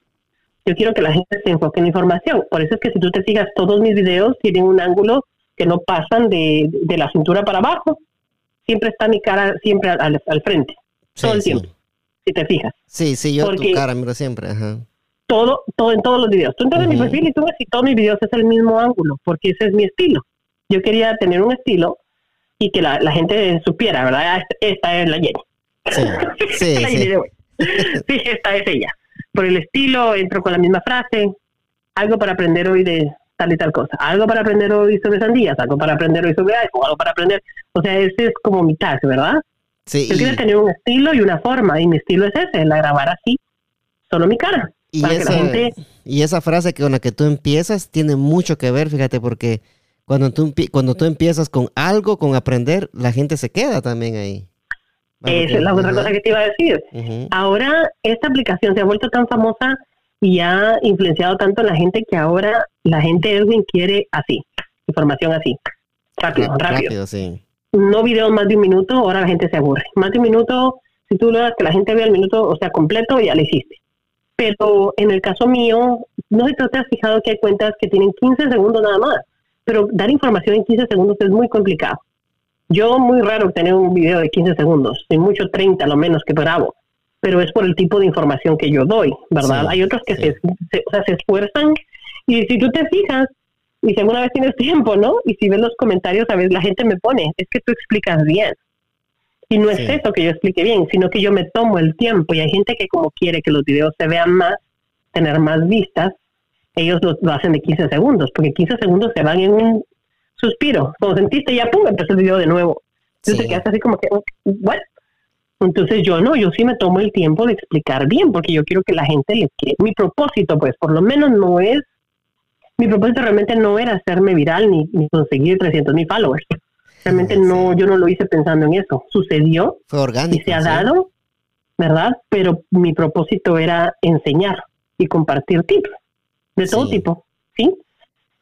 Yo quiero que la gente se enfoque en la información. Por eso es que si tú te fijas, todos mis videos tienen un ángulo que no pasan de, de la cintura para abajo. Siempre está mi cara siempre al, al frente, todo el tiempo, si te fijas. Sí, sí, yo tu cara miro siempre. Ajá todo, todo en todos los videos. Tú entras en mi perfil y tú ves si todos mis videos es el mismo ángulo, porque ese es mi estilo. Yo quería tener un estilo y que la, gente supiera, ¿verdad? Ah, esta es la Jenny. Sí, sí, sí. esta es ella. Por el estilo, entro con la misma frase, algo para aprender hoy de tal y tal cosa, algo para aprender hoy sobre sandías, algo para aprender hoy sobre iPhone, algo para aprender, o sea, ese es como mi tag, ¿verdad? Sí, Yo quiero tener un estilo y una forma, y mi estilo es ese, la grabar así, solo mi cara. Y esa, y esa frase con la que tú empiezas tiene mucho que ver, fíjate, porque cuando tú, cuando tú empiezas con algo, con aprender, la gente se queda también ahí. Esa es la otra cosa que te iba a decir. Ahora esta aplicación se ha vuelto tan famosa y ha influenciado tanto en la gente que ahora la gente Edwin quiere así, información así, rápido, rápido. No videos más de un minuto, ahora la gente se aburre. Más de un minuto, si tú logras que la gente vea el minuto, o sea, completo, ya lo hiciste. Pero en el caso mío, no sé si te has fijado que hay cuentas que tienen 15 segundos nada más, pero dar información en 15 segundos es muy complicado. Yo muy raro tener un video de 15 segundos, sin mucho 30 lo menos que grabo, pero es por el tipo de información que yo doy, ¿verdad? hay otros que se, se esfuerzan y si tú te fijas, y si alguna vez tienes tiempo, ¿no? Y si ves los comentarios, a veces la gente me pone, es que tú explicas bien. Y no es eso que yo explique bien, sino que yo me tomo el tiempo y hay gente que como quiere que los videos se vean más, tener más vistas, ellos lo, hacen de 15 segundos, porque 15 segundos se van en un suspiro. Como sentiste, ya pum, empezó el video de nuevo. Entonces te quedas así como que, bueno. Entonces yo no, yo sí me tomo el tiempo de explicar bien, porque yo quiero que la gente le quede. Mi propósito, pues, por lo menos no es, mi propósito realmente no era hacerme viral ni, ni conseguir 300 mil followers. Realmente no, yo no lo hice pensando en eso. Sucedió. Fue orgánico. Y se ha dado, ¿verdad? Pero mi propósito era enseñar y compartir tips de todo tipo, ¿sí?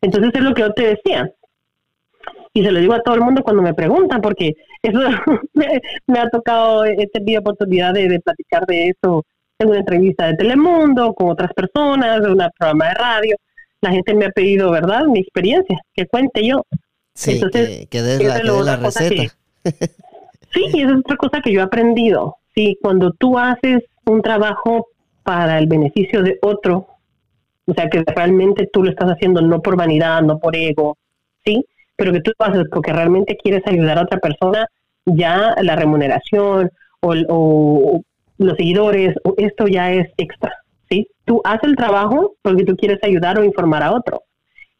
Entonces es lo que yo te decía. Y se lo digo a todo el mundo cuando me preguntan, porque eso me, ha tocado, he tenido oportunidad de, de, platicar de eso en una entrevista de Telemundo, con otras personas, de un programa de radio. La gente me ha pedido, ¿verdad? Mi experiencia, que cuente yo. Sí, Entonces, que, la, receta. sí, y esa es otra cosa que yo he aprendido. Sí, cuando tú haces un trabajo para el beneficio de otro, o sea, que realmente tú lo estás haciendo no por vanidad, no por ego, ¿sí? Pero que tú haces porque realmente quieres ayudar a otra persona, ya la remuneración o, o los seguidores, esto ya es extra, ¿sí? Tú haces el trabajo porque tú quieres ayudar o informar a otro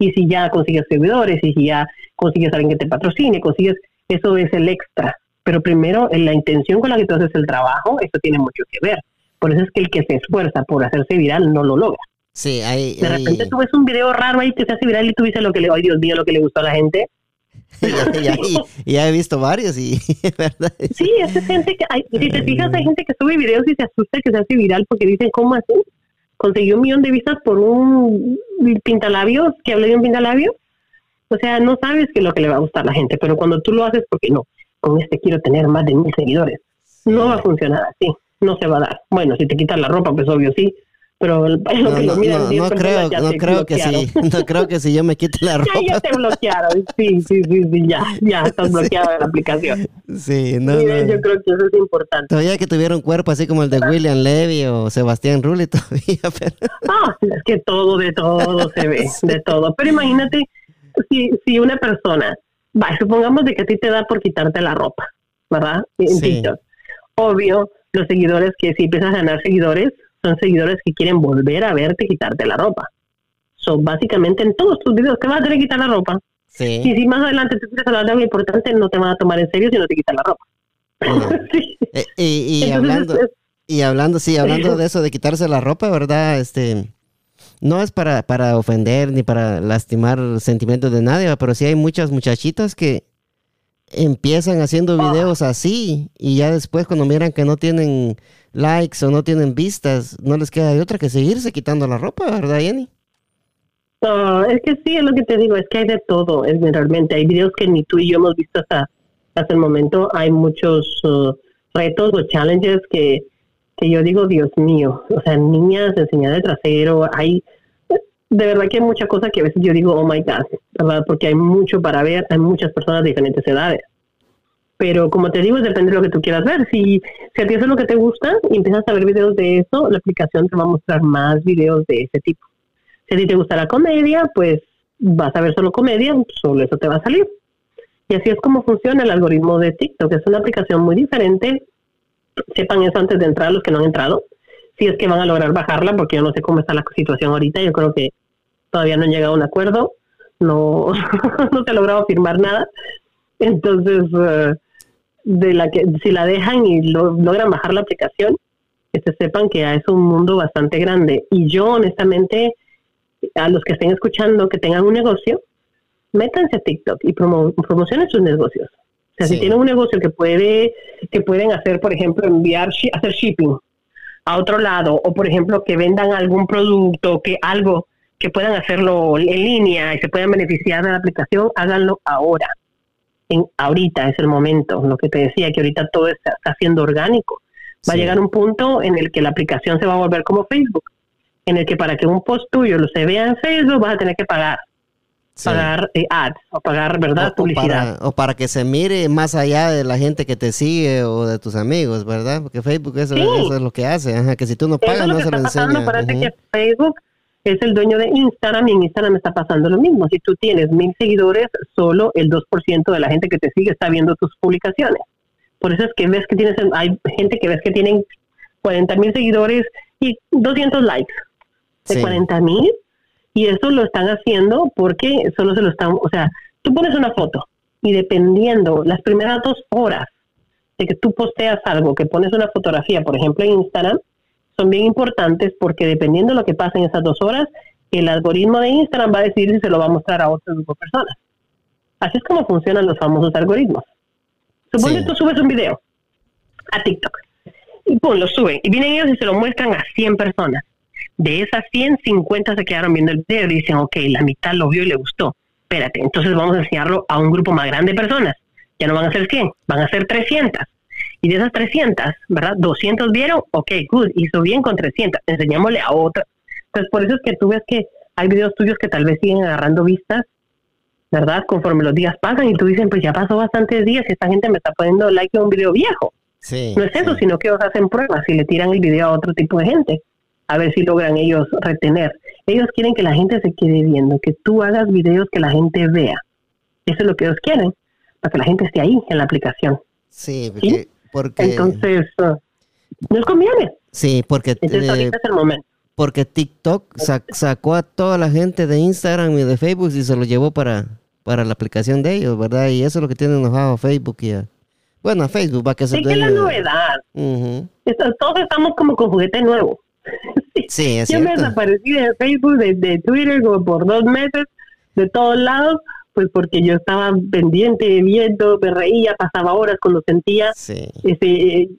y si ya consigues servidores, y si ya consigues a alguien que te patrocine, consigues, eso es el extra. Pero primero, en la intención con la que tú haces el trabajo, eso tiene mucho que ver. Por eso es que el que se esfuerza por hacerse viral no lo logra. Sí, De repente tú ves un video raro ahí que se hace viral y tú dices lo que le, ay Dios mío, lo que le gustó a la gente. y, ya he visto varios y verdad. Sí, es gente que, hay, si te fijas, hay gente que sube videos y se asusta que se hace viral porque dicen, ¿cómo así? consiguió un millón de vistas por un pintalabios que hablé de un pintalabio. O sea, no sabes qué es lo que le va a gustar a la gente, pero cuando tú lo haces, porque no, con este quiero tener más de mil seguidores, no va a funcionar así, no se va a dar. Bueno, si te quitas la ropa, pues obvio sí, pero el, no, no, no, no creo, no creo que sí, no creo que si yo me quite la ropa. ya, ya te bloquearon, sí, sí, sí, sí, ya, ya estás bloqueado de la aplicación. Sí, no, Miren, yo creo que eso es importante. Todavía que tuviera un cuerpo así como el de William Levy o Sebastián Rulli todavía, pero... Ah, es que todo, de todo se ve, de todo. Pero imagínate si, si una persona, va, supongamos de que a ti te da por quitarte la ropa, ¿verdad? En Sí. TikTok. Obvio, los seguidores que si empiezas a ganar seguidores, son seguidores que quieren volver a verte quitarte la ropa. So, básicamente en todos tus videos te vas a tener que quitar la ropa. Y Sí. si más adelante tú quieres hablar de algo importante, no te van a tomar en serio si no te quitan la ropa. Sí. Eh, y, y Entonces, hablando, es- y hablando, sí, hablando de eso de quitarse la ropa, ¿verdad? Este, no es para, para ofender ni para lastimar sentimientos de nadie, pero sí hay muchas muchachitas que empiezan haciendo videos así y ya después cuando miran que no tienen likes o no tienen vistas, no les queda de otra que seguirse quitando la ropa, ¿verdad, Jenny? No, es que sí, es lo que te digo, es que hay de todo, es realmente, hay videos que ni tú y yo hemos visto hasta, hasta el momento, hay muchos uh, retos o challenges que, que yo digo, Dios mío, o sea, niñas enseñar el trasero, hay, de verdad que hay mucha cosa que a veces yo digo, oh my God, ¿verdad? Porque hay mucho para ver, hay muchas personas de diferentes edades. Pero como te digo, depende de lo que tú quieras ver. Si, si a ti eso es lo que te gusta y empiezas a ver videos de eso, la aplicación te va a mostrar más videos de ese tipo. Si a ti te gusta la comedia, pues vas a ver solo comedia, solo eso te va a salir. Y así es como funciona el algoritmo de TikTok. Es una aplicación muy diferente. Sepan eso antes de entrar los que no han entrado. Si es que van a lograr bajarla, porque yo no sé cómo está la situación ahorita. Yo creo que todavía no han llegado a un acuerdo. No, no se ha logrado firmar nada. Entonces, eh, de la que si la dejan y lo- logran bajar la aplicación, que se sepan que es un mundo bastante grande. Y yo, honestamente, a los que estén escuchando que tengan un negocio, métanse a TikTok y promo promocionen sus negocios. O sea, Sí. si tienen un negocio que puede, que pueden hacer, por ejemplo, enviar, hacer shipping a otro lado, o por ejemplo, que vendan algún producto, que algo que puedan hacerlo en línea y se puedan beneficiar de la aplicación, háganlo ahora. En, ahorita es el momento. Lo que te decía, que ahorita todo está, está siendo orgánico. Va a llegar un punto en el que la aplicación se va a volver como Facebook, en el que para que un post tuyo lo se vea en Facebook vas a tener que pagar, Sí. pagar eh, ads o pagar, ¿verdad? O- o, Publicidad. para, o para que se mire más allá de la gente que te sigue o de tus amigos, ¿verdad? Porque Facebook eso, Sí. eso es lo que hace, ajá, que si tú no Eso pagas es lo no que se lo está pasando. enseña. Parece ujú. que Facebook es el dueño de Instagram y en Instagram está pasando lo mismo. Si tú tienes mil seguidores, solo el 2% de la gente que te sigue está viendo tus publicaciones. Por eso es que ves que tienes, hay gente que ves que tienen 40 mil seguidores y 200 likes de Sí. 40 mil y eso lo están haciendo porque solo se lo están, o sea, tú pones una foto y dependiendo las primeras dos horas de que tú posteas algo, que pones una fotografía, por ejemplo en Instagram, son bien importantes porque dependiendo de lo que pase en esas dos horas, el algoritmo de Instagram va a decidir si se lo va a mostrar a otro grupo de personas. Así es como funcionan los famosos algoritmos. Suponte Sí. tú subes un video a TikTok y pum, lo suben y vienen ellos y se lo muestran a 100 personas. De esas 100, 50 se quedaron viendo el video y dicen, ok, la mitad lo vio y le gustó. Espérate, entonces vamos a enseñarlo a un grupo más grande de personas. Ya no van a ser 100, van a ser 300. Y de esas 300, ¿verdad? 200 vieron, ok, good, hizo bien con 300, enseñámosle a otra. Entonces, por eso es que tú ves que hay videos tuyos que tal vez siguen agarrando vistas, ¿verdad? Conforme los días pasan y tú dices, pues ya pasó bastantes días y esta gente me está poniendo like a un video viejo. Sí, No es eso, sí. sino que ellos hacen pruebas y le tiran el video a otro tipo de gente, a ver si logran ellos retener. Ellos quieren que la gente se quede viendo, que tú hagas videos que la gente vea. Eso es lo que ellos quieren, para que la gente esté ahí en la aplicación. Sí, porque, porque- Entonces, uh, nos conviene. sí, porque, Entonces, eh, ahorita es el momento. porque TikTok sa- sacó a toda la gente de Instagram y de Facebook y se lo llevó para, para la aplicación de ellos, ¿verdad? Y eso es lo que tiene enojado a Facebook y a... Bueno, a Facebook va que se Sí, que es la novedad. Todos estamos como con juguete nuevo. Sí, es Yo me cierto. desaparecí de Facebook, de, de Twitter, como por dos meses, de todos lados, pues porque yo estaba pendiente, viendo, me reía, pasaba horas cuando sentía, Sí. este, eh,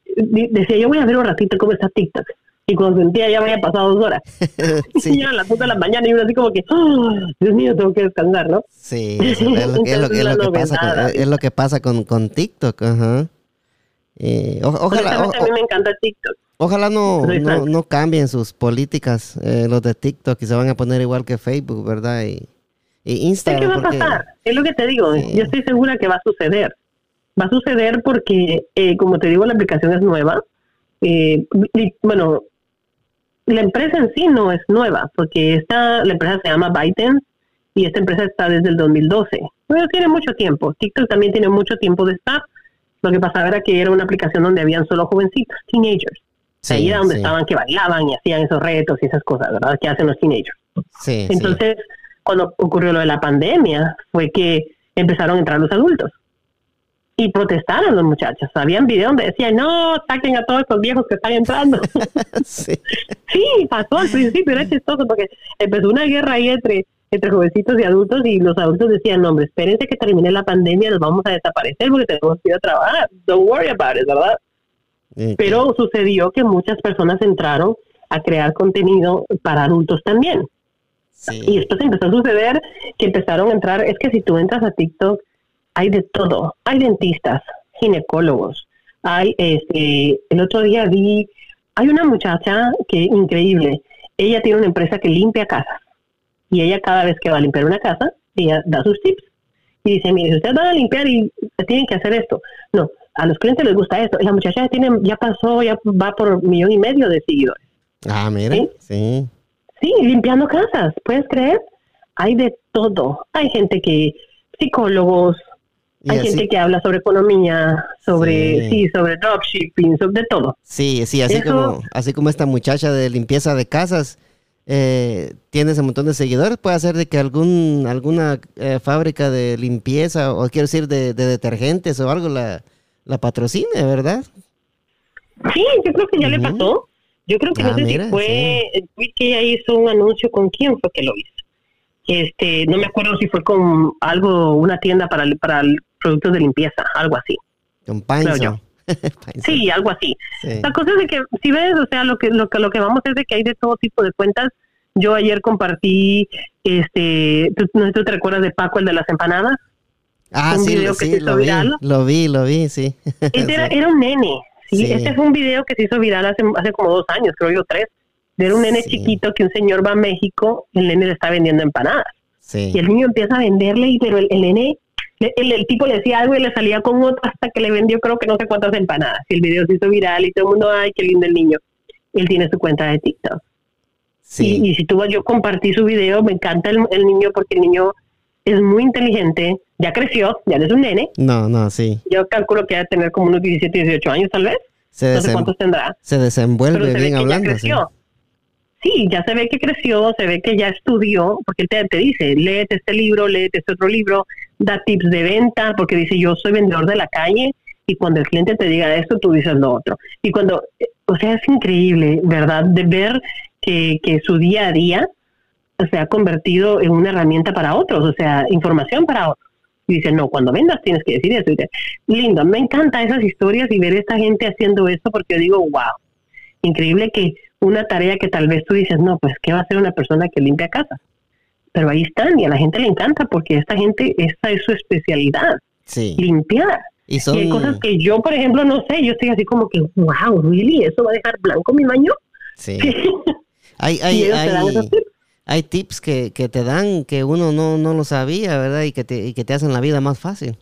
decía, yo voy a ver un ratito cómo está TikTok. Y cuando sentía ya me había pasado dos horas. sí. Y ya a las dos de la mañana y uno así como que, "Ah, Dios mío, tengo que descansar, ¿no? Sí, es lo que, es lo que- es lo que pasa con, es lo que pasa con, con TikTok, ajá. Eh, ojalá, a mí me encanta TikTok. Ojalá no, no, cambien sus políticas eh, los de TikTok y se van a poner igual que Facebook, ¿verdad? Y, Instagram. ¿Qué va a pasar? Es lo que te digo. Yo estoy segura que va a suceder. Va a suceder porque, eh, como te digo, la aplicación es nueva. Eh, bueno, la empresa en sí no es nueva, porque esta, la empresa se llama ByteDance y esta empresa está desde el 2012. Pero tiene mucho tiempo. TikTok también tiene mucho tiempo de estar. Lo que pasaba era que era una aplicación donde habían solo jovencitos, teenagers. ahí era donde estaban que bailaban y hacían esos retos y esas cosas, ¿verdad? Que hacen los teenagers. Entonces, cuando ocurrió lo de la pandemia, fue que empezaron a entrar los adultos y protestaron los muchachos. Habían videos donde decían, no, saquen a todos estos viejos que están entrando. sí. pasó al principio, era chistoso porque empezó una guerra ahí entre, entre jovencitos y adultos y los adultos decían, no, hombre, espérense que termine la pandemia, nos vamos a desaparecer porque tenemos que ir a trabajar. Don't worry about it, ¿verdad? Pero sucedió que muchas personas entraron a crear contenido para adultos también. Y esto empezó a suceder que empezaron a entrar, es que si tú entras a TikTok, hay de todo. Hay dentistas, ginecólogos, hay, este, el otro día vi, hay una muchacha que increíble. Ella tiene una empresa que limpia casas. Y ella cada vez que va a limpiar una casa, ella da sus tips. Y dice, mire, si ustedes van a limpiar y tienen que hacer esto. No, a los clientes les gusta esto. La muchacha ya, tiene, ya pasó, ya va por un millón y medio de seguidores. Ah, mire, sí. Sí, limpiando casas, ¿puedes creer? Hay de todo. Hay gente que, psicólogos, hay gente que habla sobre economía, sobre sí, sobre dropshipping, sobre todo. Sí, sí, así como así como esta muchacha de limpieza de casas eh, tiene ese montón de seguidores, puede ser de que algún alguna eh, fábrica de limpieza o quiero decir de, detergentes o algo la, la patrocine, ¿verdad? Sí, yo creo que ya le pasó. Yo creo que no ah, sé si fue que ella hizo un anuncio con quién fue que lo hizo. Este, no me acuerdo si fue con algo, una tienda para, para productos de limpieza, algo así. Un sí, algo así. La cosa es que, si ves, o sea, lo que, lo que, lo que vamos es de que hay de todo tipo de cuentas. Yo ayer compartí, este, ¿tú, no te recuerdas de Paco, el de las empanadas? Ah, sí, video que lo, vi, lo vi, lo vi, sí. Este era, era, un nene, ¿sí? Este fue un video que se hizo viral hace, hace como dos años, creo yo, tres. Era un nene chiquito que un señor va a México, el nene le está vendiendo empanadas. Y el niño empieza a venderle, pero el, el nene el, tipo le decía algo y le salía con otro hasta que le vendió creo que no sé cuántas empanadas. Y el video se hizo viral y todo el mundo, ay, qué lindo el niño. Él tiene su cuenta de TikTok. Sí. Y, si tú yo compartí su video, me encanta el, niño porque el niño es muy inteligente, ya creció, ya no es un nene. No, no, sí. Yo calculo que va a tener como unos 17, 18 años tal vez. no sé cuántos tendrá. Se desenvuelve bien hablando. Sí sí, ya se ve que creció, se ve que ya estudió, porque él te, te, dice, léete este libro, léete este otro libro, da tips de venta, porque dice, yo soy vendedor de la calle, y cuando el cliente te diga esto, tú dices lo otro. Y cuando, o sea, es increíble, ¿verdad? De ver que, que su día a día se ha convertido en una herramienta para otros, o sea, información para otros. Y dice, no, cuando vendas tienes que decir eso. Y dice, lindo, me encantan esas historias y ver a esta gente haciendo esto porque yo digo, wow, increíble que una tarea que tal vez tú dices, no, pues, ¿qué va a hacer una persona que limpia casa? Pero ahí están y a la gente le encanta porque esta gente, esta es su especialidad, sí. limpiar. Y, son... hay cosas que yo, por ejemplo, no sé, yo estoy así como que, wow, really, ¿eso va a dejar blanco mi baño? Sí. hay, hay, hay, tips? que, que, te dan que uno no, no lo sabía, ¿verdad? Y que te, y que te hacen la vida más fácil.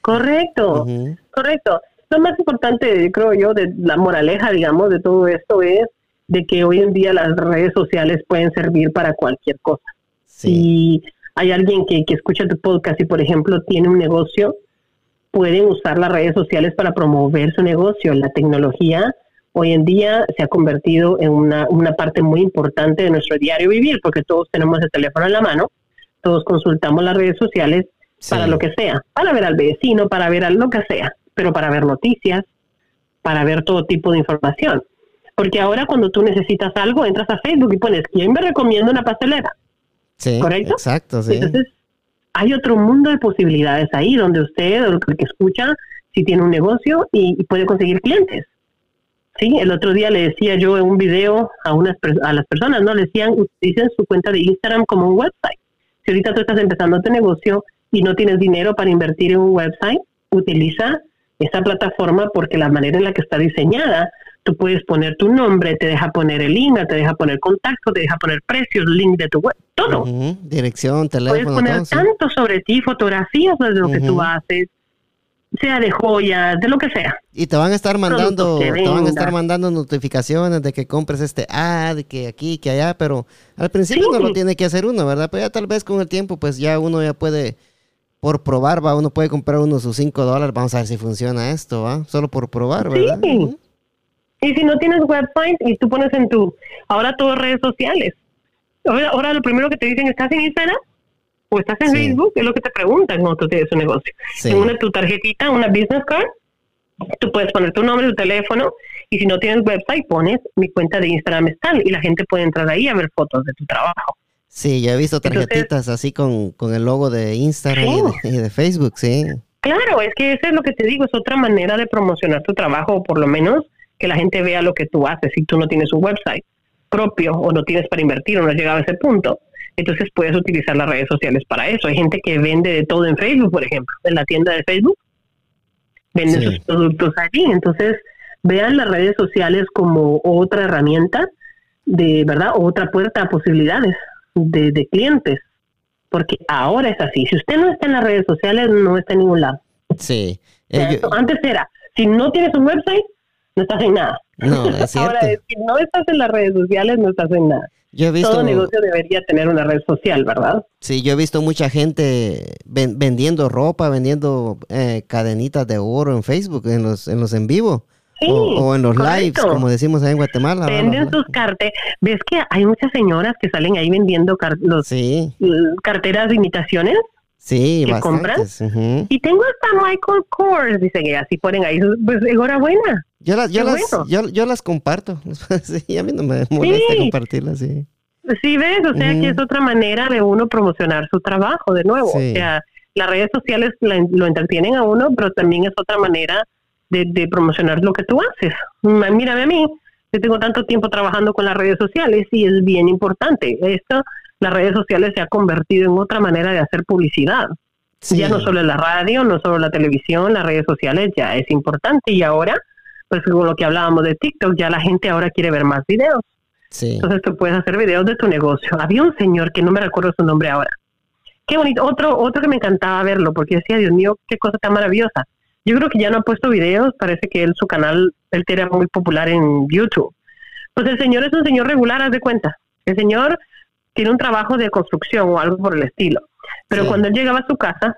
correcto, correcto lo más importante, creo yo, de la moraleja, digamos, de todo esto es de que hoy en día las redes sociales pueden servir para cualquier cosa. Si hay alguien que, que escucha tu podcast y, por ejemplo, tiene un negocio, pueden usar las redes sociales para promover su negocio. La tecnología hoy en día se ha convertido en una, una parte muy importante de nuestro diario vivir, porque todos tenemos el teléfono en la mano, todos consultamos las redes sociales para lo que sea, para ver al vecino, para ver a lo que sea pero para ver noticias, para ver todo tipo de información. Porque ahora cuando tú necesitas algo, entras a Facebook y pones, ¿quién me recomienda una pastelera? Sí, ¿correcto? Exacto, sí. Entonces, hay otro mundo de posibilidades ahí donde usted, o el que escucha, si tiene un negocio y, puede conseguir clientes. Sí, el otro día le decía yo en un video a unas a las personas, ¿no? Le decían, utilicen su cuenta de Instagram como un website. Si ahorita tú estás empezando tu negocio y no tienes dinero para invertir en un website, utiliza esta plataforma porque la manera en la que está diseñada, tú puedes poner tu nombre, te deja poner el link, te deja poner contacto, te deja poner precios, link de tu web, todo. Dirección, teléfono. Puedes poner tanto sobre ti, fotografías de lo que tú haces, sea de joyas, de lo que sea. Y te van a estar mandando, te van a estar mandando notificaciones de que compres este ad, que aquí, que allá, pero al principio no lo tiene que hacer uno, ¿verdad? Pero ya tal vez con el tiempo, pues ya uno ya puede, por probar, va, uno puede comprar uno sus 5 dólares, vamos a ver si funciona esto, ¿va? Solo por probar, ¿verdad? Sí. Y si no tienes website y tú pones en tu, ahora todo redes sociales. Ahora, ahora lo primero que te dicen, ¿estás en Instagram? O estás en Facebook, es lo que te preguntan cuando tú tienes un negocio. En una tu tarjetita, una business card, tú puedes poner tu nombre, tu teléfono, y si no tienes website, pones mi cuenta de Instagram es tal, y la gente puede entrar ahí a ver fotos de tu trabajo. Sí, yo he visto tarjetitas así con, con, el logo de Instagram y, de, Facebook, sí. Claro, es que eso es lo que te digo, es otra manera de promocionar tu trabajo, o por lo menos que la gente vea lo que tú haces si tú no tienes un website propio o no tienes para invertir o no has llegado a ese punto entonces puedes utilizar las redes sociales para eso. Hay gente que vende de todo en Facebook, por ejemplo, en la tienda de Facebook. Venden sus productos allí. Entonces, vean las redes sociales como otra herramienta de, ¿verdad? Otra puerta a posibilidades de, clientes. Porque ahora es así. Si usted no está en las redes sociales, no está en ningún lado. Sí. Eh, antes era, si no tienes un website, no estás en nada. No, es cierto. Ahora si no estás en las redes sociales, no estás en nada. Yo he visto, Todo negocio debería tener una red social, ¿verdad? Sí, yo he visto mucha gente vendiendo ropa, vendiendo eh, cadenitas de oro en Facebook, en los en los en vivo. o, en los lives, como decimos ahí en Guatemala. Venden sus carteras. ¿Ves que hay muchas señoras que salen ahí vendiendo los, carteras de imitaciones? Sí, que compran. Y tengo hasta Michael Kors, dice que así ponen ahí. Pues enhorabuena. Yo, las, yo, las, yo, las comparto. sí, a mí no me molesta compartirlas, sí. Sí, ves, o sea que es otra manera de uno promocionar su trabajo de nuevo. O sea, las redes sociales lo entretienen a uno, pero también es otra manera de, de promocionar lo que tú haces. Mírame a mí, yo tengo tanto tiempo trabajando con las redes sociales y es bien importante. Esto las redes sociales se ha convertido en otra manera de hacer publicidad. Ya no solo en la radio, no solo la televisión, las redes sociales ya es importante y ahora, pues como lo que hablábamos de TikTok, ya la gente ahora quiere ver más videos. Entonces tú puedes hacer videos de tu negocio. Había un señor que no me recuerdo su nombre ahora. Qué bonito. Otro, otro que me encantaba verlo porque decía, Dios mío, qué cosa tan maravillosa. Yo creo que ya no ha puesto videos, parece que él, su canal, él era muy popular en YouTube. Pues el señor es un señor regular, haz de cuenta. El señor tiene un trabajo de construcción o algo por el estilo. Pero cuando él llegaba a su casa,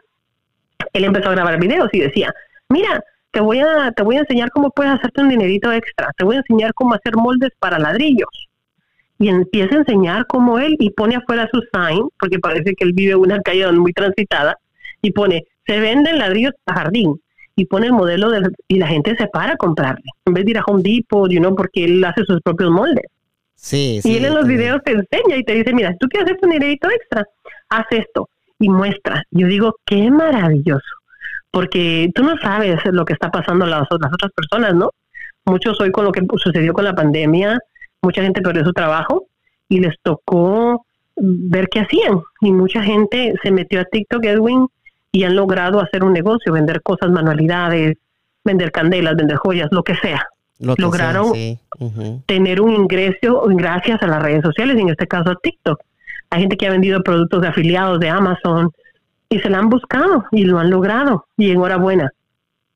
él empezó a grabar videos y decía, mira, te voy a, te voy a enseñar cómo puedes hacerte un dinerito extra, te voy a enseñar cómo hacer moldes para ladrillos. Y empieza a enseñar cómo él, y pone afuera su sign, porque parece que él vive en una calle muy transitada, y pone, se venden ladrillos para jardín, y pone el modelo de, y la gente se para a comprarle, en vez de ir a Home Depot, you know, porque él hace sus propios moldes. Sí, y él en los videos te enseña y te dice, mira, tú quieres hacer un dinerito extra, haz esto y muestra. Yo digo, qué maravilloso, porque tú no sabes lo que está pasando a las, las otras personas, ¿no? Muchos hoy con lo que sucedió con la pandemia, mucha gente perdió su trabajo y les tocó ver qué hacían. Y mucha gente se metió a TikTok, Edwin, y han logrado hacer un negocio, vender cosas, manualidades, vender candelas, vender joyas, lo que sea lograron tener un ingreso gracias a las redes sociales, en este caso a TikTok. Hay gente que ha vendido productos de afiliados de Amazon y se la han buscado y lo han logrado. Y enhorabuena,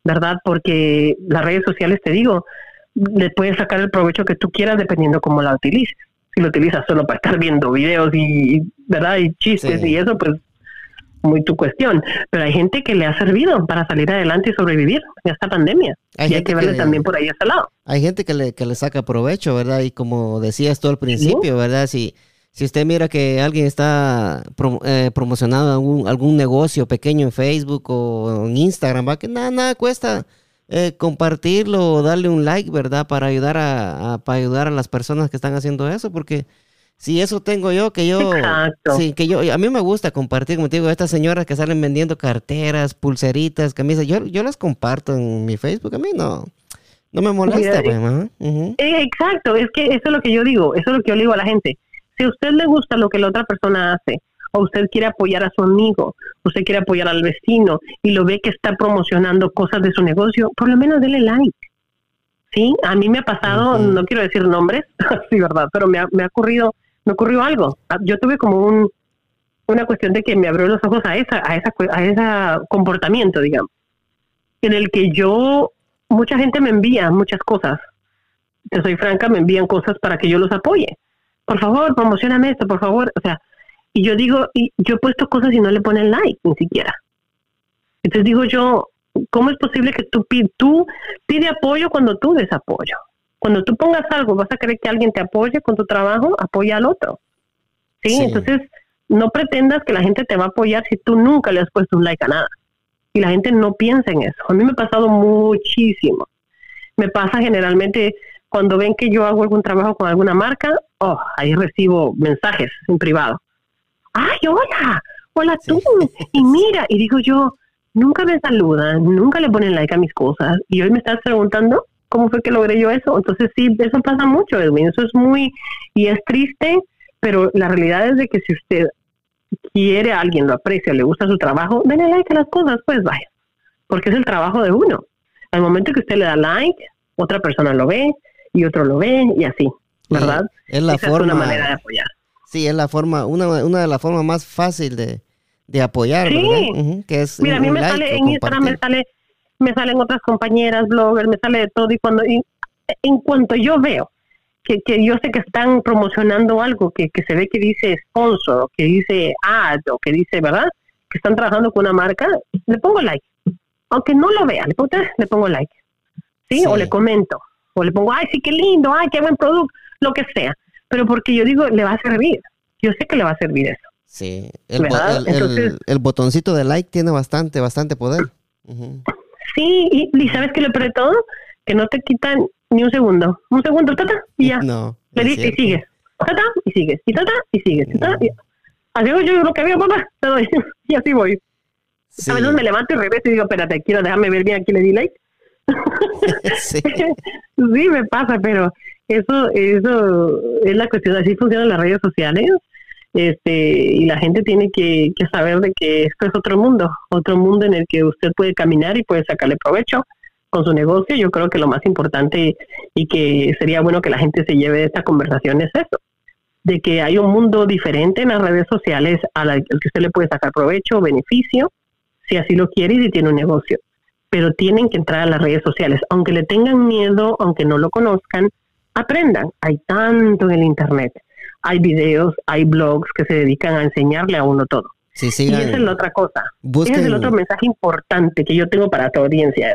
¿verdad? Porque las redes sociales, te digo, le puedes sacar el provecho que tú quieras dependiendo cómo la utilices. Si lo utilizas solo para estar viendo videos y, ¿verdad? Y chistes y eso, pues muy tu cuestión, pero hay gente que le ha servido para salir adelante y sobrevivir en esta pandemia. y hay que verle también por ahí a ese lado. Hay gente que le, que le saca provecho, ¿verdad? Y como decías tú al principio, ¿verdad? Si, si usted mira que alguien está eh, promocionando algún, algún negocio pequeño en Facebook o en Instagram, ¿va? Que nada, nada cuesta eh, compartirlo o darle un like, ¿verdad? Para ayudar a, para ayudar a las personas que están haciendo eso, porque Sí, eso tengo yo, que yo, sí, que yo, a mí me gusta compartir, como te digo, estas señoras que salen vendiendo carteras, pulseritas, camisas, yo, yo las comparto en mi Facebook, a mí no, no me molesta. Pues, eh, exacto, es que eso es lo que yo digo, eso es lo que yo le digo a la gente. Si a usted le gusta lo que la otra persona hace, o usted quiere apoyar a su amigo, usted quiere apoyar al vecino y lo ve que está promocionando cosas de su negocio, por lo menos dele like. Sí, a mí me ha pasado, no quiero decir nombres, sí, verdad, pero me ha, me ha ocurrido, me ocurrió algo. Ah, yo tuve como un, una cuestión de que me abrió los ojos a esa, a esa, a ese comportamiento, digamos, en el que yo, mucha gente me envía muchas cosas. Te soy franca, me envían cosas para que yo los apoye. Por favor, promocioname esto, por favor. O sea, y yo digo, y yo he puesto cosas y no le ponen like ni siquiera. Entonces digo yo, ¿cómo es posible que tú, tú pide apoyo cuando tú des apoyo? Cuando tú pongas algo, vas a querer que alguien te apoye con tu trabajo, apoya al otro. ¿Sí? Entonces, no pretendas que la gente te va a apoyar si tú nunca le has puesto un like a nada. Y la gente no piensa en eso. A mí me ha pasado muchísimo. Me pasa generalmente cuando ven que yo hago algún trabajo con alguna marca, oh, ahí recibo mensajes en privado. ¡Ay, hola! ¡Hola tú! Y mira, y digo yo, nunca me saludan, nunca le ponen like a mis cosas. Y hoy me estás preguntando cómo fue que logré yo eso. Entonces sí, eso pasa mucho, Edwin. Eso es muy, y es triste, pero la realidad es de que si usted quiere a alguien, lo aprecia, le gusta su trabajo, denle like a las cosas, pues vaya. Porque es el trabajo de uno. Al momento que usted le da like, otra persona lo ve y otro lo ve y así, ¿verdad? es la forma, una manera de apoyar. Sí, es la forma, una, una de las formas más fáciles de, de apoyar, sí. que es Mira, a mí me sale en Instagram, me sale, me salen otras compañeras, bloggers, me sale de todo y cuando en cuanto yo veo que, que yo sé que están promocionando algo que, que se ve que dice sponsor, que dice ad, o que dice, ¿verdad? Que están trabajando con una marca, le pongo like. Aunque no lo vea, le pongo, le pongo like. ¿sí? O le comento. O le pongo, ay, sí, qué lindo, ay, qué buen producto, lo que sea. Pero porque yo digo, le va a servir. Yo sé que le va a servir eso. Sí, el, el, botoncito de like tiene bastante, bastante poder. Sí, y, ¿sabes qué le peor todo? Que no te quitan ni un segundo. Un segundo, tata, y ya. No. Le dices y sigues. Tata, y sigues. Y tata, y sigues. Así yo lo que veo, papá, te doy. y así voy. A veces me levanto y regreso y digo, espérate, quiero dejarme ver bien aquí le di like. sí. sí, me pasa, pero eso, eso es la cuestión. Así funcionan las redes sociales este y la gente tiene que, saber de que esto es otro mundo, otro mundo en el que usted puede caminar y puede sacarle provecho con su negocio. Yo creo que lo más importante y que sería bueno que la gente se lleve de esta conversación es eso, de que hay un mundo diferente en las redes sociales al que usted le puede sacar provecho, beneficio, si así lo quiere y si tiene un negocio. Pero tienen que entrar a las redes sociales, aunque le tengan miedo, aunque no lo conozcan, aprendan. Hay tanto en el Internet hay videos, hay blogs que se dedican a enseñarle a uno todo. Sí, sí, y esa es la otra cosa. Ese es el otro mensaje importante que yo tengo para tu audiencia.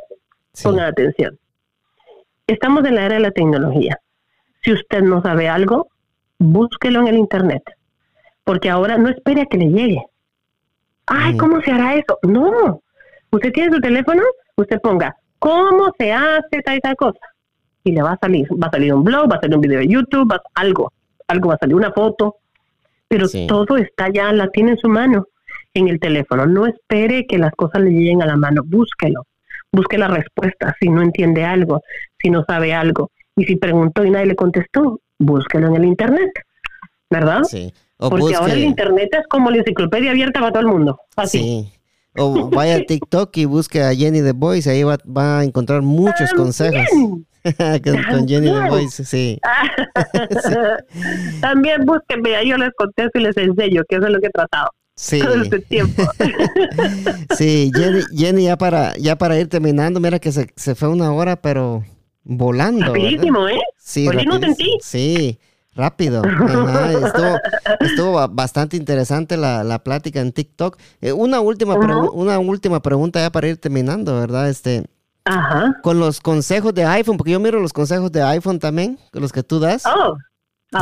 Pongan atención. Estamos en la era de la tecnología. Si usted no sabe algo, búsquelo en el Internet. Porque ahora no espere a que le llegue. Ay, ¿cómo se hará eso? No. Usted tiene su teléfono, usted ponga, ¿cómo se hace tal y tal cosa? Y le va a salir. Va a salir un blog, va a salir un video de YouTube, va, algo algo va a salir, una foto, pero todo está ya, la tiene en su mano, en el teléfono. No espere que las cosas le lleguen a la mano, búsquelo, busque la respuesta si no entiende algo, si no sabe algo. Y si preguntó y nadie le contestó, búsquelo en el Internet, ¿verdad? Sí. Porque ahora el Internet es como la enciclopedia abierta para todo el mundo. Así. Sí. O vaya a TikTok y busque a Jenny The Voice, ahí va, va a encontrar muchos consejos. con, Jenny The Voice, sí. También búsquenme, yo les contesto y les enseño, que eso es lo que he tratado. Sí. Todo este tiempo. sí, Jenny, Jenny, ya para, ya para ir terminando, mira que se, se fue una hora, pero volando. Rapidísimo, ¿eh? Sí, no sentí. Sí, rápido. Estuvo, estuvo, bastante interesante la, la, plática en TikTok. Eh, una, última una última pregunta ya para ir terminando, ¿verdad? Este, Ajá. Con los consejos de iPhone, porque yo miro los consejos de iPhone también, los que tú das. Oh.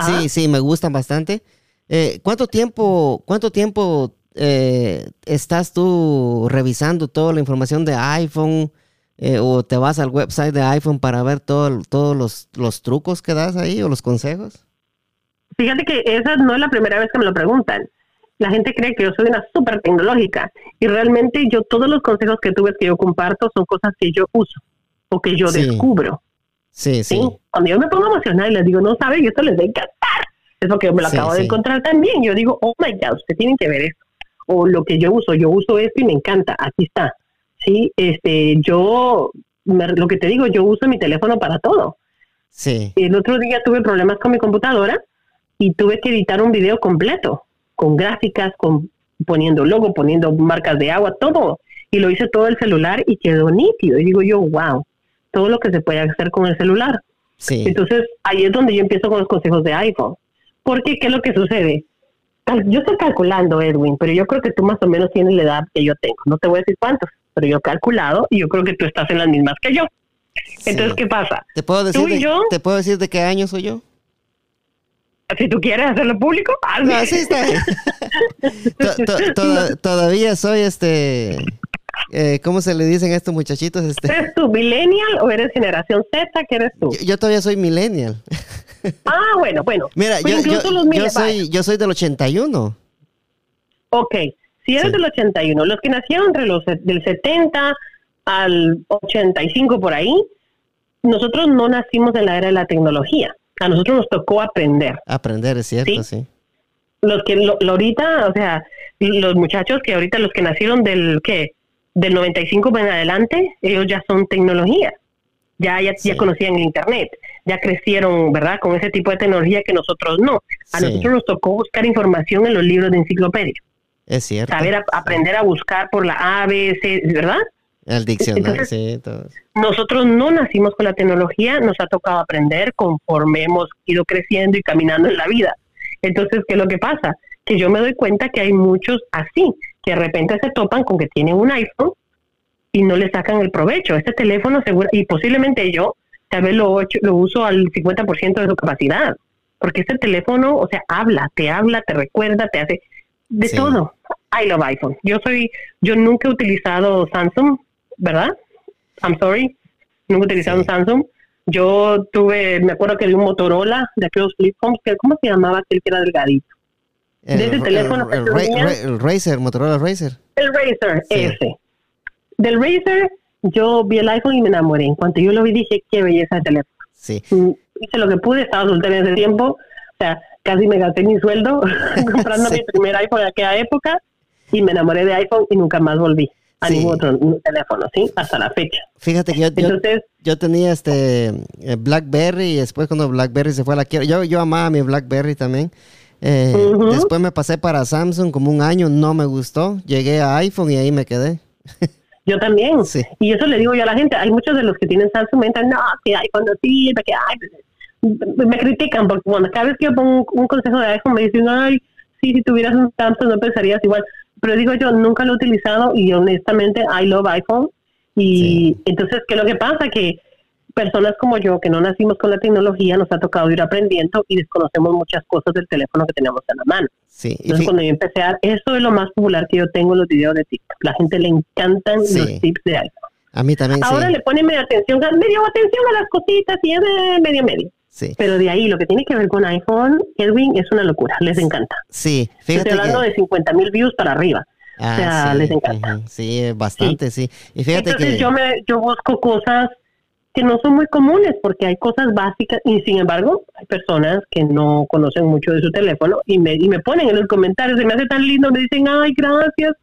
Sí, sí, me gustan bastante. Eh, ¿Cuánto tiempo, cuánto tiempo eh, estás tú revisando toda la información de iPhone? Eh, o te vas al website de iPhone para ver todos los, los trucos que das ahí o los consejos? Fíjate que esa no es la primera vez que me lo preguntan la gente cree que yo soy una súper tecnológica y realmente yo todos los consejos que tú ves que yo comparto son cosas que yo uso o que yo descubro. Sí, sí, Cuando yo me pongo emocional y les digo, no saben, esto les va a encantar. es porque me lo Sí, acabo de encontrar también. Yo digo, oh my God, usted tiene que ver esto. O lo que yo uso, yo uso esto y me encanta, aquí está. Sí, este, yo, me- lo que te digo, yo uso mi teléfono para todo. Sí. El otro día tuve problemas con mi computadora y tuve que editar un video completo, con gráficas, con poniendo logo, poniendo marcas de agua, todo. Y lo hice todo el celular y quedó nítido. Y digo yo, wow, todo lo que se puede hacer con el celular. Sí. Entonces, ahí es donde yo empiezo con los consejos de iPhone. Porque, ¿qué es lo que sucede? Yo estoy calculando, Edwin, pero yo creo que tú más o menos tienes la edad que yo tengo. No te voy a decir cuántos, pero yo he calculado y yo creo que tú estás en las mismas que yo. Entonces. ¿qué pasa? ¿Te puedo decir ¿Tú y de, yo? ¿Te puedo decir de qué año soy yo? Si tú quieres hacerlo público, hazlo. No, sí está. To- to- todavía soy este. eh, ¿Cómo se le dicen a estos muchachitos? Este, ¿Eres tú millennial o eres generación Z? ¿Qué eres tú? yo, yo todavía soy millennial. Ah, bueno, bueno. Mira, Pues yo, incluso yo, los yo millennials. soy, yo soy del 81. Ok, si eres Sí. del 81, los que nacieron entre los del 70 al 85 por ahí, nosotros no nacimos en la era de la tecnología. A nosotros nos tocó aprender. Aprender, es cierto, Sí. sí. Los que lo, lo ahorita, o sea, los muchachos que ahorita los que nacieron del ¿qué? del 95 en adelante, ellos ya son tecnología. Ya ya, Sí. ya conocían el internet, ya crecieron, ¿verdad? Con ese tipo de tecnología que nosotros no. A Sí. nosotros nos tocó buscar información en los libros de enciclopedia. Es cierto. saber a- aprender a buscar por la A, B, C, ¿verdad? El diccionario, Entonces- sí. todo. Nosotros no nacimos con la tecnología, nos ha tocado aprender conforme hemos ido creciendo y caminando en la vida. Entonces, ¿qué es lo que pasa? Que yo me doy cuenta que hay muchos así, que de repente se topan con que tienen un iPhone y no le sacan el provecho. Este teléfono seguro, y posiblemente yo tal vez lo, lo uso al 50% de su capacidad, porque este teléfono, o sea, habla, te habla, te recuerda, te hace de Sí. todo. I love iPhone. Yo soy, yo nunca he utilizado Samsung, ¿verdad? I'm sorry, nunca he utilizado un Samsung. Yo tuve, me acuerdo que de un Motorola, de aquellos flip phones, que ¿cómo se llamaba aquel que era delgadito? El, De ese el- teléfono el, el Razer, Motorola Razer. El Razer, Sí. ese. Del Razer, yo vi el iPhone y me enamoré. En cuanto yo lo vi, dije, qué belleza de teléfono. Sí. Mm, Hice lo que pude, estaba soltera en ese tiempo. O sea, casi me gasté mi sueldo comprando Sí. mi primer iPhone en aquella época y me enamoré de iPhone y nunca más volví a Sí. ningún otro teléfono, ¿sí? Hasta la fecha. Fíjate que yo, yo, Entonces, yo tenía este eh, BlackBerry y después cuando BlackBerry se fue a la quiebra, yo, yo amaba mi BlackBerry también. Eh. Después me pasé para Samsung como un año, no me gustó. Llegué a iPhone y ahí me quedé. yo también. Sí. Y eso le digo yo a la gente. Hay muchos de los que tienen Samsung me dicen, no, que iPhone no sirve, que pues, me critican porque cuando cada vez que yo pongo un, un consejo de iPhone me dicen, ay, sí, si tuvieras un Samsung no pensarías igual. Pero digo yo, nunca lo he utilizado y honestamente I love iPhone. Y entonces, ¿qué es lo que pasa? Que personas como yo, que no nacimos con la tecnología, nos ha tocado ir aprendiendo y desconocemos muchas cosas del teléfono que tenemos en la mano. Sí. Entonces, cuando yo empecé a... Eso es lo más popular que yo tengo en los videos de TikTok. La gente le encantan Sí. los tips de iPhone. a mí también Ahora le ponen medio atención, medio atención a las cositas y es medio medio. Sí. Pero de ahí, lo que tiene que ver con iPhone, Edwin, es una locura. Les encanta. Sí. Estoy Fíjate hablando que... de 50 mil views para arriba. Ah, o sea, sí, les encanta. Sí, eh, bastante, sí. Y fíjate Entonces que... yo me yo busco cosas que no son muy comunes porque hay cosas básicas y sin embargo hay personas que no conocen mucho de su teléfono y me, y me ponen en los comentarios, se me hace tan lindo, me dicen, ay, gracias,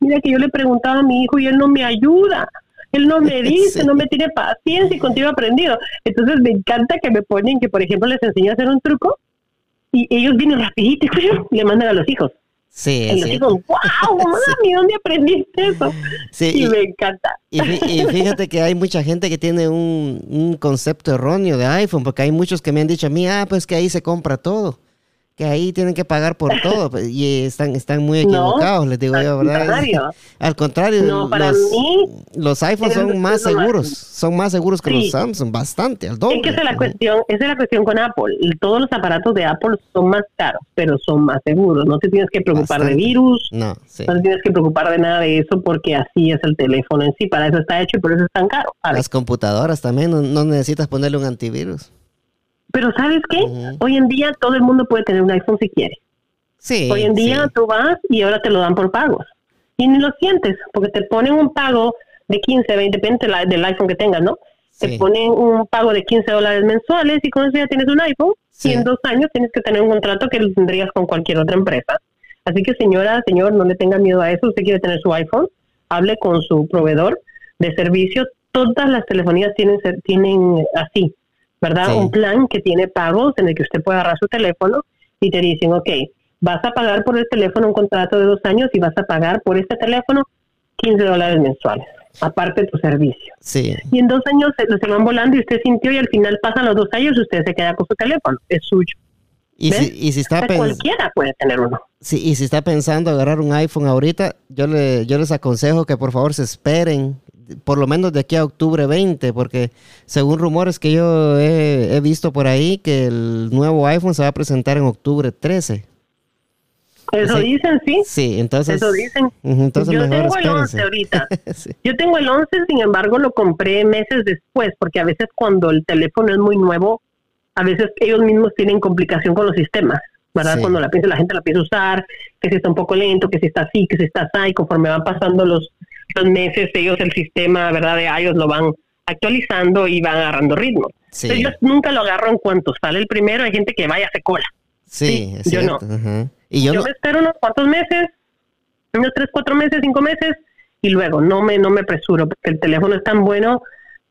mira que yo le preguntaba a mi hijo y él no me ayuda, él no me dice, Sí. no me tiene paciencia y contigo he aprendido. Entonces me encanta que me ponen que, por ejemplo, les enseño a hacer un truco y ellos vienen rapidito y le mandan a los hijos. Sí, Y los hijos, wow, mami, ¿dónde aprendiste eso? Sí, y y- me encanta. Y fíjate que hay mucha gente que tiene un, un concepto erróneo de iPhone, porque hay muchos que me han dicho a mí, ah, pues que ahí se compra todo, que ahí tienen que pagar por todo, pues, y están, están muy No, equivocados, les digo yo, al ¿verdad? contrario. Al contrario, No, para los, mí, los iPhones es- son más seguros, son más seguros que Sí. los Samsung, bastante, al doble. Es que esa es la cuestión, esa es la cuestión con Apple. Todos los aparatos de Apple son más caros, pero son más seguros. No te tienes que preocupar Bastante. de virus, No, sí. no te tienes que preocupar de nada de eso porque así es el teléfono en sí. Para eso está hecho y por eso es tan caro. ¿sabes? Las computadoras también, no, no necesitas ponerle un antivirus. Pero ¿sabes qué? Hoy en día todo el mundo puede tener un iPhone si quiere. Sí. Hoy en día sí. tú vas y ahora te lo dan por pagos. Y ni lo sientes, porque te ponen un pago de 15, 20, depende del, iPhone que tengas, ¿no? Sí. Te ponen un pago de 15 dólares mensuales y con eso ya tienes un iPhone y en dos años tienes que tener un contrato que lo tendrías con cualquier otra empresa. Así que señora, señor, no le tenga miedo a eso. Usted quiere tener su iPhone, hable con su proveedor de servicio. Todas las telefonías tienen, tienen así, ¿verdad? Un plan que tiene pagos en el que usted puede agarrar su teléfono y te dicen, ok, vas a pagar por el teléfono un contrato de dos años y vas a pagar por este teléfono 15 dólares mensuales, aparte de tu servicio. Sí. Y en dos años se, se van volando y usted sintió y al final pasan los dos años y usted se queda con su teléfono, es suyo. Y si, y si, está cualquiera puede tener uno. Sí, y si está pensando agarrar un iPhone ahorita, yo, le, yo les aconsejo que por favor se esperen por lo menos de aquí a octubre 20, porque según rumores que yo he, he visto por ahí, que el nuevo iPhone se va a presentar en octubre 13. Eso dicen, sí. Sí, entonces. Eso dicen. entonces Yo tengo el 11 ahorita. Yo tengo el 11, sin embargo, lo compré meses después, porque a veces cuando el teléfono es muy nuevo, a veces ellos mismos tienen complicación con los sistemas, ¿verdad? Cuando la, la gente la empieza a usar, que si está un poco lento, que si está así, que si está así, y conforme van pasando los, los meses, ellos el sistema, ¿verdad? De ellos lo van actualizando y van agarrando ritmo. yo nunca lo agarro en cuanto sale el primero, hay gente que vaya hacer cola. Sí, yo no. Y yo, me espero unos cuantos meses, unos tres, cuatro meses, cinco meses, y luego no me, no me apresuro, porque el teléfono es tan bueno,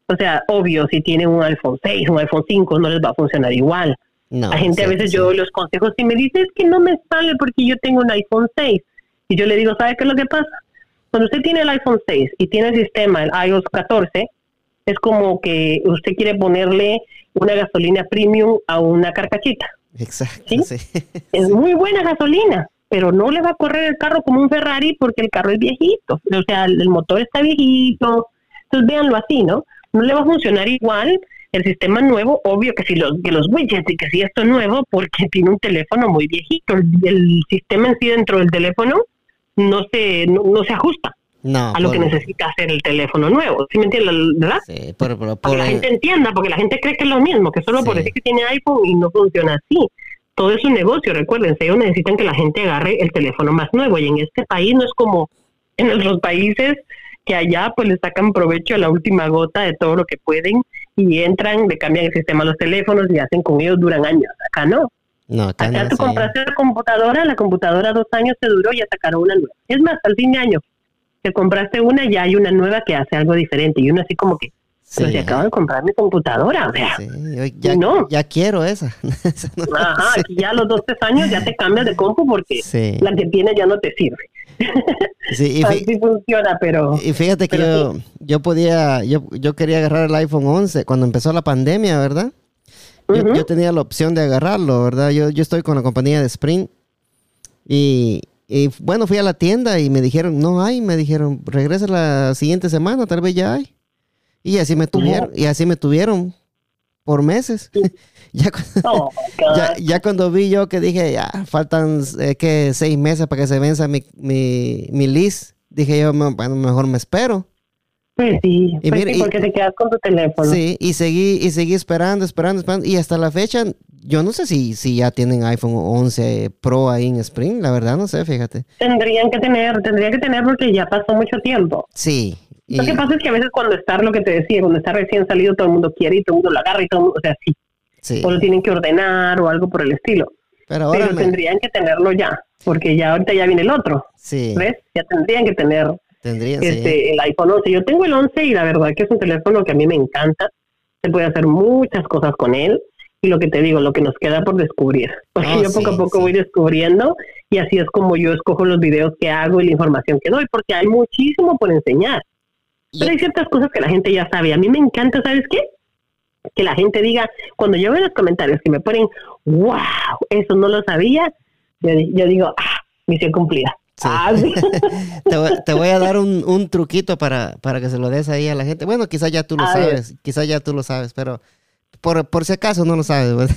o sea, obvio, si tienen un iPhone 6, un iPhone 5, no les va a funcionar igual. No, a gente a veces yo los consejos y me dice, es que no me sale porque yo tengo un iPhone 6. Y yo le digo, ¿sabe qué es lo que pasa? Cuando usted tiene el iPhone 6 y tiene el sistema, el iOS 14, es como que usted quiere ponerle una gasolina premium a una carcachita. Exacto. ¿sí? Es muy buena gasolina, pero no le va a correr el carro como un Ferrari porque el carro es viejito. O sea, el motor está viejito. Entonces, véanlo así, ¿no? No le va a funcionar igual el sistema nuevo, obvio que si los, que los widgets y que si esto es nuevo, porque tiene un teléfono muy viejito. El, sistema en sí dentro del teléfono no se, no se ajusta a lo que necesita hacer el teléfono nuevo. ¿Sí me entiendes? ¿Verdad? Sí, por, que la gente entienda, porque la gente cree que es lo mismo, que solo por decir que tiene iPhone y no funciona así. Todo es un negocio, recuérdense, ellos necesitan que la gente agarre el teléfono más nuevo y en este país no es como en otros países que allá pues le sacan provecho a la última gota de todo lo que pueden y entran, le cambian el sistema a los teléfonos y hacen con ellos, duran años. Acá no. No, acá, tú compraste la computadora, la computadora dos años te duró y ya sacaron una nueva. Es más, al fin de año te compraste una y ya hay una nueva que hace algo diferente. Y uno así como que, pero se acabo de comprar mi computadora, o sea, ya, no. ya quiero esa. Ajá, aquí ya a los dos, tres años ya te cambias de compu porque la que tienes ya no te sirve. Sí, y Así funciona, pero... Y fíjate que yo, yo podía, yo, yo quería agarrar el iPhone 11 cuando empezó la pandemia, ¿verdad? Yo, yo, tenía la opción de agarrarlo, ¿verdad? Yo, yo estoy con la compañía de Sprint y, y bueno, fui a la tienda y me dijeron, no hay, me dijeron, regresa la siguiente semana, tal vez ya hay. Y así me tuvieron, y así me tuvieron por meses. Oh, ya, cuando, vi yo que dije, ya, faltan eh, que seis meses para que se venza mi, mi, mi list, dije yo, bueno, mejor me espero. Pues sí, pues sí, porque te quedas con tu teléfono. Sí, y seguí, y seguí esperando, esperando, esperando. Y hasta la fecha, yo no sé si, si ya tienen iPhone 11 Pro ahí en Spring, la verdad no sé, fíjate. Tendrían que tener, tendría que tener porque ya pasó mucho tiempo. Sí. Lo que pasa es que a veces cuando está, lo que te decía, cuando está recién salido, todo el mundo quiere y todo el mundo lo agarra y todo el mundo, o sea, sí. sí. O lo tienen que ordenar o algo por el estilo. Pero, ahora tendrían que tenerlo ya, porque ya ahorita ya viene el otro. Sí. ¿Ves? Ya tendrían que tener Tendría, este, el iPhone 11. Yo tengo el 11 y la verdad que es un teléfono que a mí me encanta. Se puede hacer muchas cosas con él. Y lo que te digo, lo que nos queda por descubrir. Porque yo poco a poco voy descubriendo y así es como yo escojo los videos que hago y la información que doy, porque hay muchísimo por enseñar. Pero hay ciertas cosas que la gente ya sabe. A mí me encanta, ¿sabes qué? Que la gente diga, cuando yo veo los comentarios que me ponen, wow, eso no lo sabía, yo, yo digo, ah, misión cumplida. Ah, te, voy, a dar un, truquito para, para, que se lo des ahí a la gente. Bueno, quizás ya tú lo sabes, quizás ya tú lo sabes, pero por, por si acaso no lo sabes.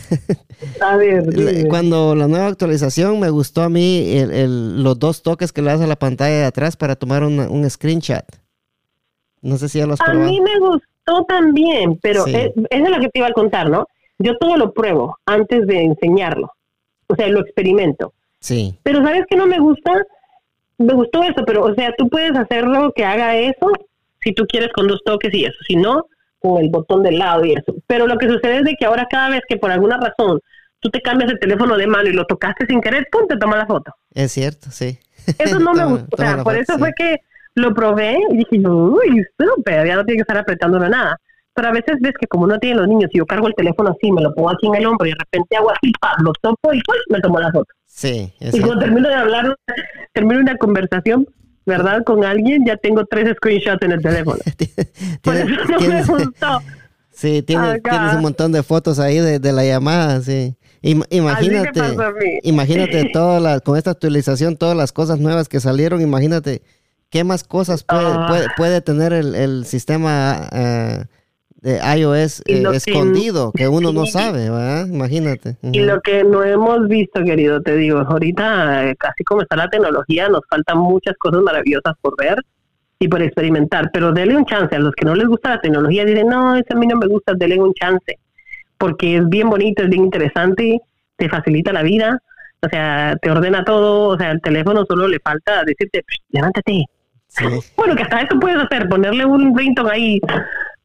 a ver, Cuando la nueva actualización me gustó a mí los dos toques que le das a la pantalla de atrás para tomar un screenshot. No sé si ya lo has probado. A mí me gustó también, pero es, es lo que te iba a contar, ¿no? Yo todo lo pruebo antes de enseñarlo. O sea, lo experimento. Sí. Pero ¿sabes qué no me gusta? Me gustó eso, pero o sea, tú puedes hacerlo que haga eso si tú quieres con dos toques y eso, si no, con el botón del lado y eso. Pero lo que sucede es de que ahora cada vez que por alguna razón tú te cambias el teléfono de mano y lo tocaste sin querer, pum, te toma la foto. Es cierto, sí. Eso no me gusta. O sea, por eso fue que lo probé y dije, uy, súper, ya no tiene que estar apretándolo nada. Pero a veces ves que como no tienen los niños y yo cargo el teléfono así, me lo pongo aquí en el hombro y de repente hago así, lo topo y me tomo la foto. Sí. Y cuando termino de hablar, termino una conversación, ¿verdad? Con alguien, ya tengo tres screenshots en el teléfono. Por eso no me gustó. Sí, tienes, un montón de fotos ahí de, la llamada, sí. imagínate, imagínate todas las, con esta actualización, todas las cosas nuevas que salieron, imagínate qué más cosas puede, ah. puede, tener el, sistema uh, de iOS eh, escondido que, uno no sabe, ¿verdad? Imagínate. Y lo que no hemos visto, querido, te digo, ahorita, eh, casi como está la tecnología, nos faltan muchas cosas maravillosas por ver y por experimentar, pero dele un chance a los que no les gusta la tecnología, dicen, no, eso a mí no me gusta, dele un chance, porque es bien bonito, es bien interesante, te facilita la vida, o sea, te ordena todo, o sea, el teléfono solo le falta decirte, levántate. Bueno, que hasta eso puedes hacer, ponerle un ringtone ahí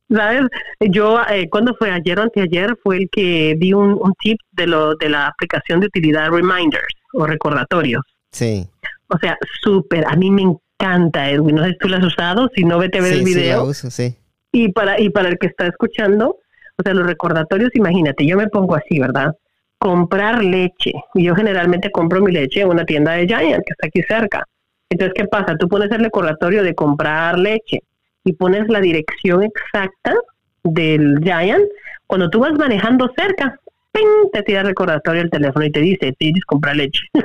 ¿Sabes? Yo, eh, cuando fue ayer o anteayer, fue el que di un, tip de, lo, de la aplicación de utilidad Reminders o recordatorios. Sí. O sea, súper, a mí me encanta, Edwin. No sé si tú lo has usado, si no, vete a ver el video. Sí, sí. Y para, y para el que está escuchando, o sea, los recordatorios, imagínate, yo me pongo así, ¿verdad? Comprar leche. Yo generalmente compro mi leche en una tienda de Giant, que está aquí cerca. Entonces, ¿qué pasa? Tú pones el recordatorio de comprar leche y pones la dirección exacta del Giant, cuando tú vas manejando cerca, te tira el recordatorio el teléfono y te dice, tienes comprar leche.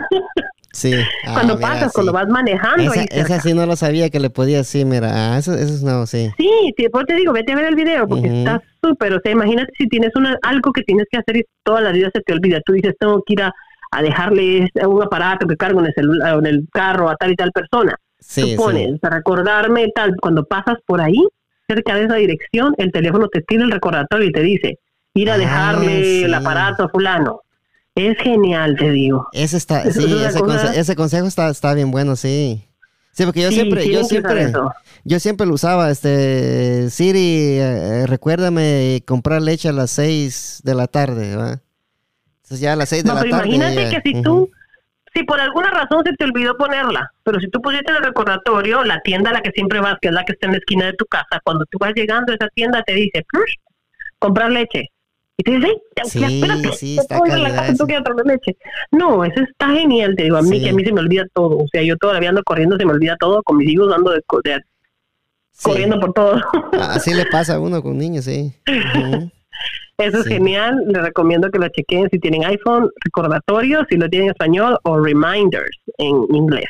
Sí. Ah, cuando pasas, cuando vas manejando. Esa, esa, sí no lo sabía que le podía decir, mira, ah, eso, eso es no, sí. Sí, después te digo, vete a ver el video porque está súper, o sea, imagínate si tienes una, algo que tienes que hacer y toda la vida se te olvida. Tú dices, tengo que ir a, dejarle un aparato que cargo en el, celular, en el carro a tal y tal persona. Sí, pones, para recordarme tal, cuando pasas por ahí, cerca de esa dirección, el teléfono te tira el recordatorio y te dice, ir a ah, dejarle el aparato a fulano. Es genial, te digo. Ese está, sí, ese, consejo está, está bien bueno, sí. Sí, porque yo siempre, yo siempre, yo siempre lo usaba, este, Siri, eh, recuérdame comprar leche a las 6 de la tarde, ¿va? Entonces ya a las 6 de la tarde. Imagínate que si tú si por alguna razón se te olvidó ponerla, pero si tú pusiste en el recordatorio, la tienda a la que siempre vas, que es la que está en la esquina de tu casa, cuando tú vas llegando a esa tienda te dice, comprar leche. Y te dice, sí, espérate, sí, está la casa, tú quieres leche. No, eso está genial, te digo, a mí que a mí se me olvida todo. O sea, yo todavía ando corriendo, se me olvida todo, con mis hijos dando de, corriendo por todo. Así le pasa a uno con niños, sí. Eso es genial. Les recomiendo que lo chequen si tienen iPhone, recordatorios, si lo tienen en español, o reminders en inglés.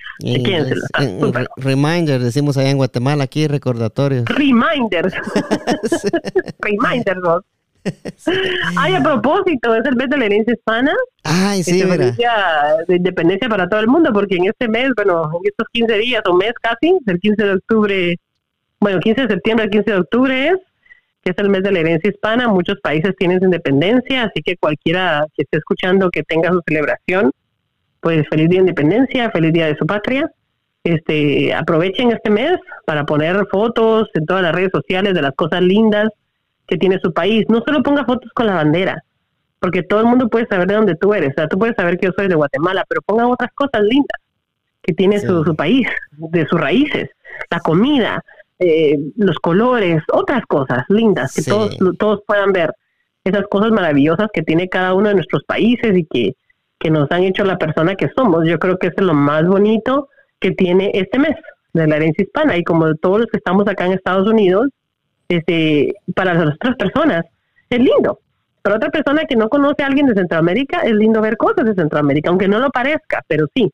reminders, decimos allá en Guatemala, aquí recordatorios. Reminders. reminders, vos. Ay, a propósito, es el mes de la herencia hispana. Ay, sí, mira. De independencia para todo el mundo, porque en este mes, bueno, en estos 15 días o mes casi, del 15 de octubre, bueno, 15 de septiembre al 15 de octubre es, que es el mes de la herencia hispana. Muchos países tienen su independencia, así que cualquiera que esté escuchando que tenga su celebración, pues feliz día de independencia, feliz día de su patria. Este, aprovechen este mes para poner fotos en todas las redes sociales de las cosas lindas que tiene su país. No solo ponga fotos con la bandera, porque todo el mundo puede saber de dónde tú eres. O sea, tú puedes saber que yo soy de Guatemala, pero ponga otras cosas lindas que tiene su, su país, de sus raíces, la comida, eh, los colores, otras cosas lindas que todos, todos puedan ver. Esas cosas maravillosas que tiene cada uno de nuestros países y que, que nos han hecho la persona que somos. Yo creo que es lo más bonito que tiene este mes de la herencia hispana. Y como todos los que estamos acá en Estados Unidos, este, para las otras personas es lindo. Para otra persona que no conoce a alguien de Centroamérica, es lindo ver cosas de Centroamérica, aunque no lo parezca, pero sí.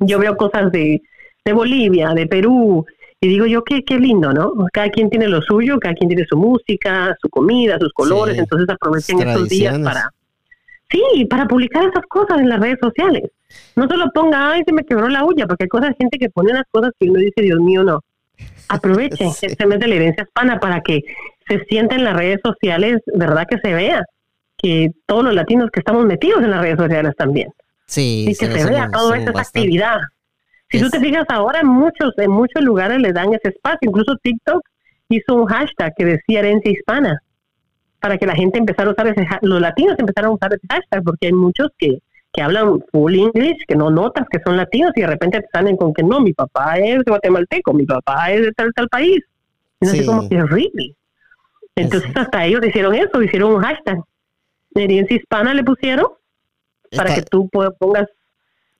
Yo veo cosas de, de Bolivia, de Perú, y digo yo, qué, qué lindo, ¿no? Cada quien tiene lo suyo, cada quien tiene su música, su comida, sus colores, entonces aprovechen estos días para... Sí, para publicar esas cosas en las redes sociales. No solo ponga, ay, se me quebró la uña, porque hay cosas, gente que pone unas cosas que uno dice, Dios mío, no. Aprovechen este mes de la herencia hispana para que se sienta en las redes sociales, ¿verdad? Que se vea que todos los latinos que estamos metidos en las redes sociales también. Sí, y que se, vea toda esa actividad. Si tú te fijas ahora, en muchos, en muchos lugares le dan ese espacio. Incluso TikTok hizo un hashtag que decía herencia hispana. para que la gente empezara a usar ese los latinos empezaron a usar ese hashtag, porque hay muchos que, que hablan full English, que no notas que son latinos y de repente te salen con que no, mi papá es guatemalteco, mi papá es de tal, tal país. Sé cómo que es really. Entonces hasta ellos hicieron eso, hicieron un hashtag. Herencia hispana le pusieron para que tú pongas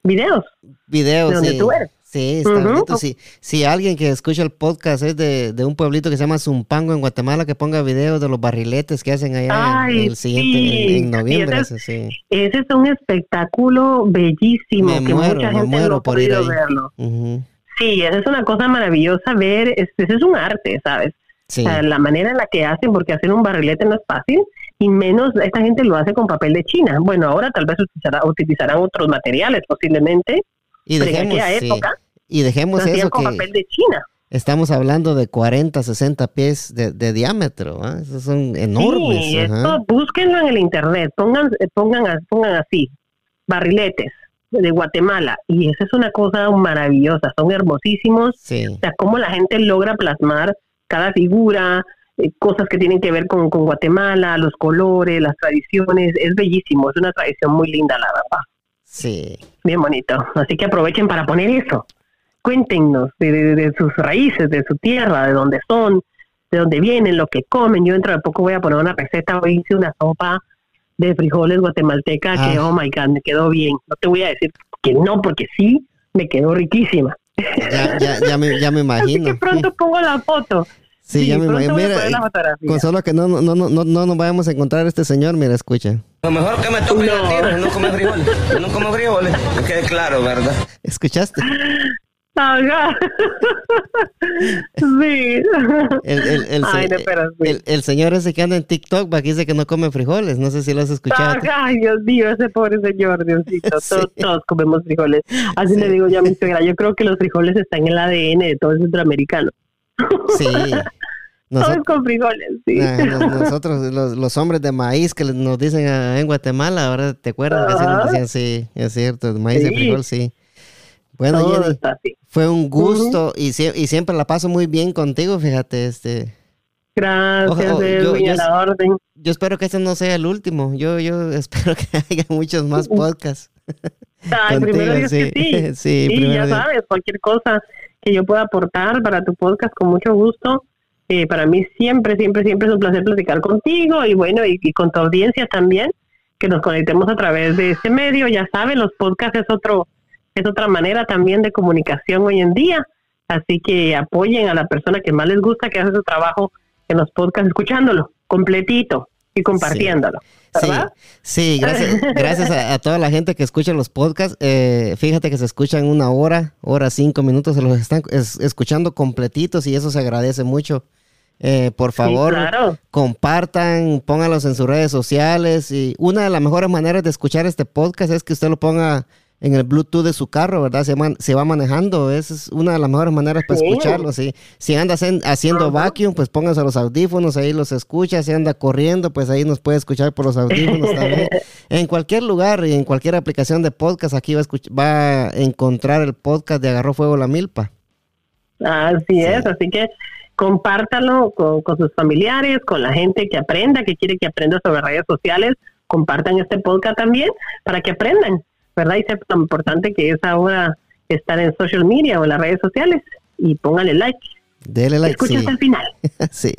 videos. Videos, de donde tú eres. Sí, está bonito. Si, alguien que escucha el podcast es de, un pueblito que se llama Zumpango en Guatemala, que ponga videos de los barriletes que hacen allá en, el siguiente, en, noviembre. Ese, sí. ese, es un espectáculo bellísimo que mucha gente no ha podido verlo. Sí, esa es una cosa maravillosa ver, ese es un arte, ¿sabes? La manera en la que hacen, porque hacer un barrilete no es fácil, y menos esta gente lo hace con papel de China. Bueno, ahora tal vez utilizarán otros materiales posiblemente, y dejemos, y dejemos eso con papel de China. Estamos hablando de 40, 60 pies de, diámetro, ¿eh? esos son enormes. Sí, esto búsquenlo en el internet, pongan, pongan, pongan así, barriletes de Guatemala, y esa es una cosa maravillosa, son hermosísimos, o sea, cómo la gente logra plasmar cada figura, eh, cosas que tienen que ver con, con Guatemala, los colores, las tradiciones, es bellísimo, es una tradición muy linda, la verdad. Sí. Bien bonito. Así que aprovechen para poner eso. Cuéntenos de, sus raíces, de su tierra, de dónde son, de dónde vienen, lo que comen. Yo dentro de poco voy a poner una receta. Hoy hice una sopa de frijoles guatemalteca que, ah. oh my God, me quedó bien. No te voy a decir que no, porque sí, me quedó riquísima. Ya, ya, ya, me, ya me imagino. Así que pronto pongo la foto. Sí, ya me imagino. Mira, con solo que no, no, no, no, no nos vayamos a encontrar este señor, mira, escucha. Lo mejor que me toque no. a tiro no come frijoles. no como frijoles. Que quede claro, ¿verdad? ¿Escuchaste? Sí. El, el, el, Ay, el, el, señor ese que anda en TikTok va dice que no come frijoles. No sé si lo has escuchado. Ay, Dios mío, ese pobre señor, Diosito. Todos, todos comemos frijoles. Así le digo yo a mi suegra. Yo creo que los frijoles están en el ADN de todo el centroamericano. Sí. Nosotros, con frijoles, sí. Ah, nosotros, los, hombres de maíz que nos dicen en Guatemala, ahora te acuerdas que nos decían, sí, es cierto, maíz de frijol, sí. Bueno, Jenny, fue un gusto y, y, siempre la paso muy bien contigo, fíjate, este. Gracias, yo, la orden. Yo espero que este no sea el último. Yo, yo espero que haya muchos más podcasts. Ay, primero Dios sí. que sí. sí, ya sabes, cualquier cosa que yo pueda aportar para tu podcast, con mucho gusto. Eh, para mí siempre, siempre, siempre es un placer platicar contigo y bueno, y, con tu audiencia también, que nos conectemos a través de ese medio. Ya saben, los podcasts es otro, es otra manera también de comunicación hoy en día. Así que apoyen a la persona que más les gusta que hace su trabajo en los podcasts, escuchándolo completito y compartiéndolo. Sí, gracias, gracias a, toda la gente que escucha los podcasts. Eh, fíjate que se escuchan una hora, hora, cinco minutos, se los están escuchando completitos y eso se agradece mucho. Eh, por favor, compartan, pónganlos en sus redes sociales. Y una de las mejores maneras de escuchar este podcast es que usted lo ponga en el Bluetooth de su carro, ¿verdad? Se, se va manejando. Esa es una de las mejores maneras para escucharlo. ¿sí? Si anda haciendo vacuum, pues póngase los audífonos, ahí los escucha. Si anda corriendo, pues ahí nos puede escuchar por los audífonos también. En cualquier lugar y en cualquier aplicación de podcast, aquí va a, va a encontrar el podcast de Agarró Fuego la Milpa. Así es, así que compártalo con, sus familiares, con la gente que aprenda, que quiere que aprenda sobre redes sociales, compartan este podcast también para que aprendan, ¿verdad? Y sepan lo importante que es ahora estar en social media o en las redes sociales y pónganle like. Dele like. Escucha hasta el final. sí.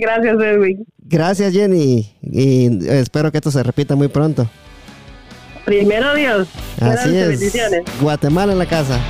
Gracias, Edwin. Gracias, Jenny. Y espero que esto se repita muy pronto. Primero Dios. Así es. Guatemala en la casa.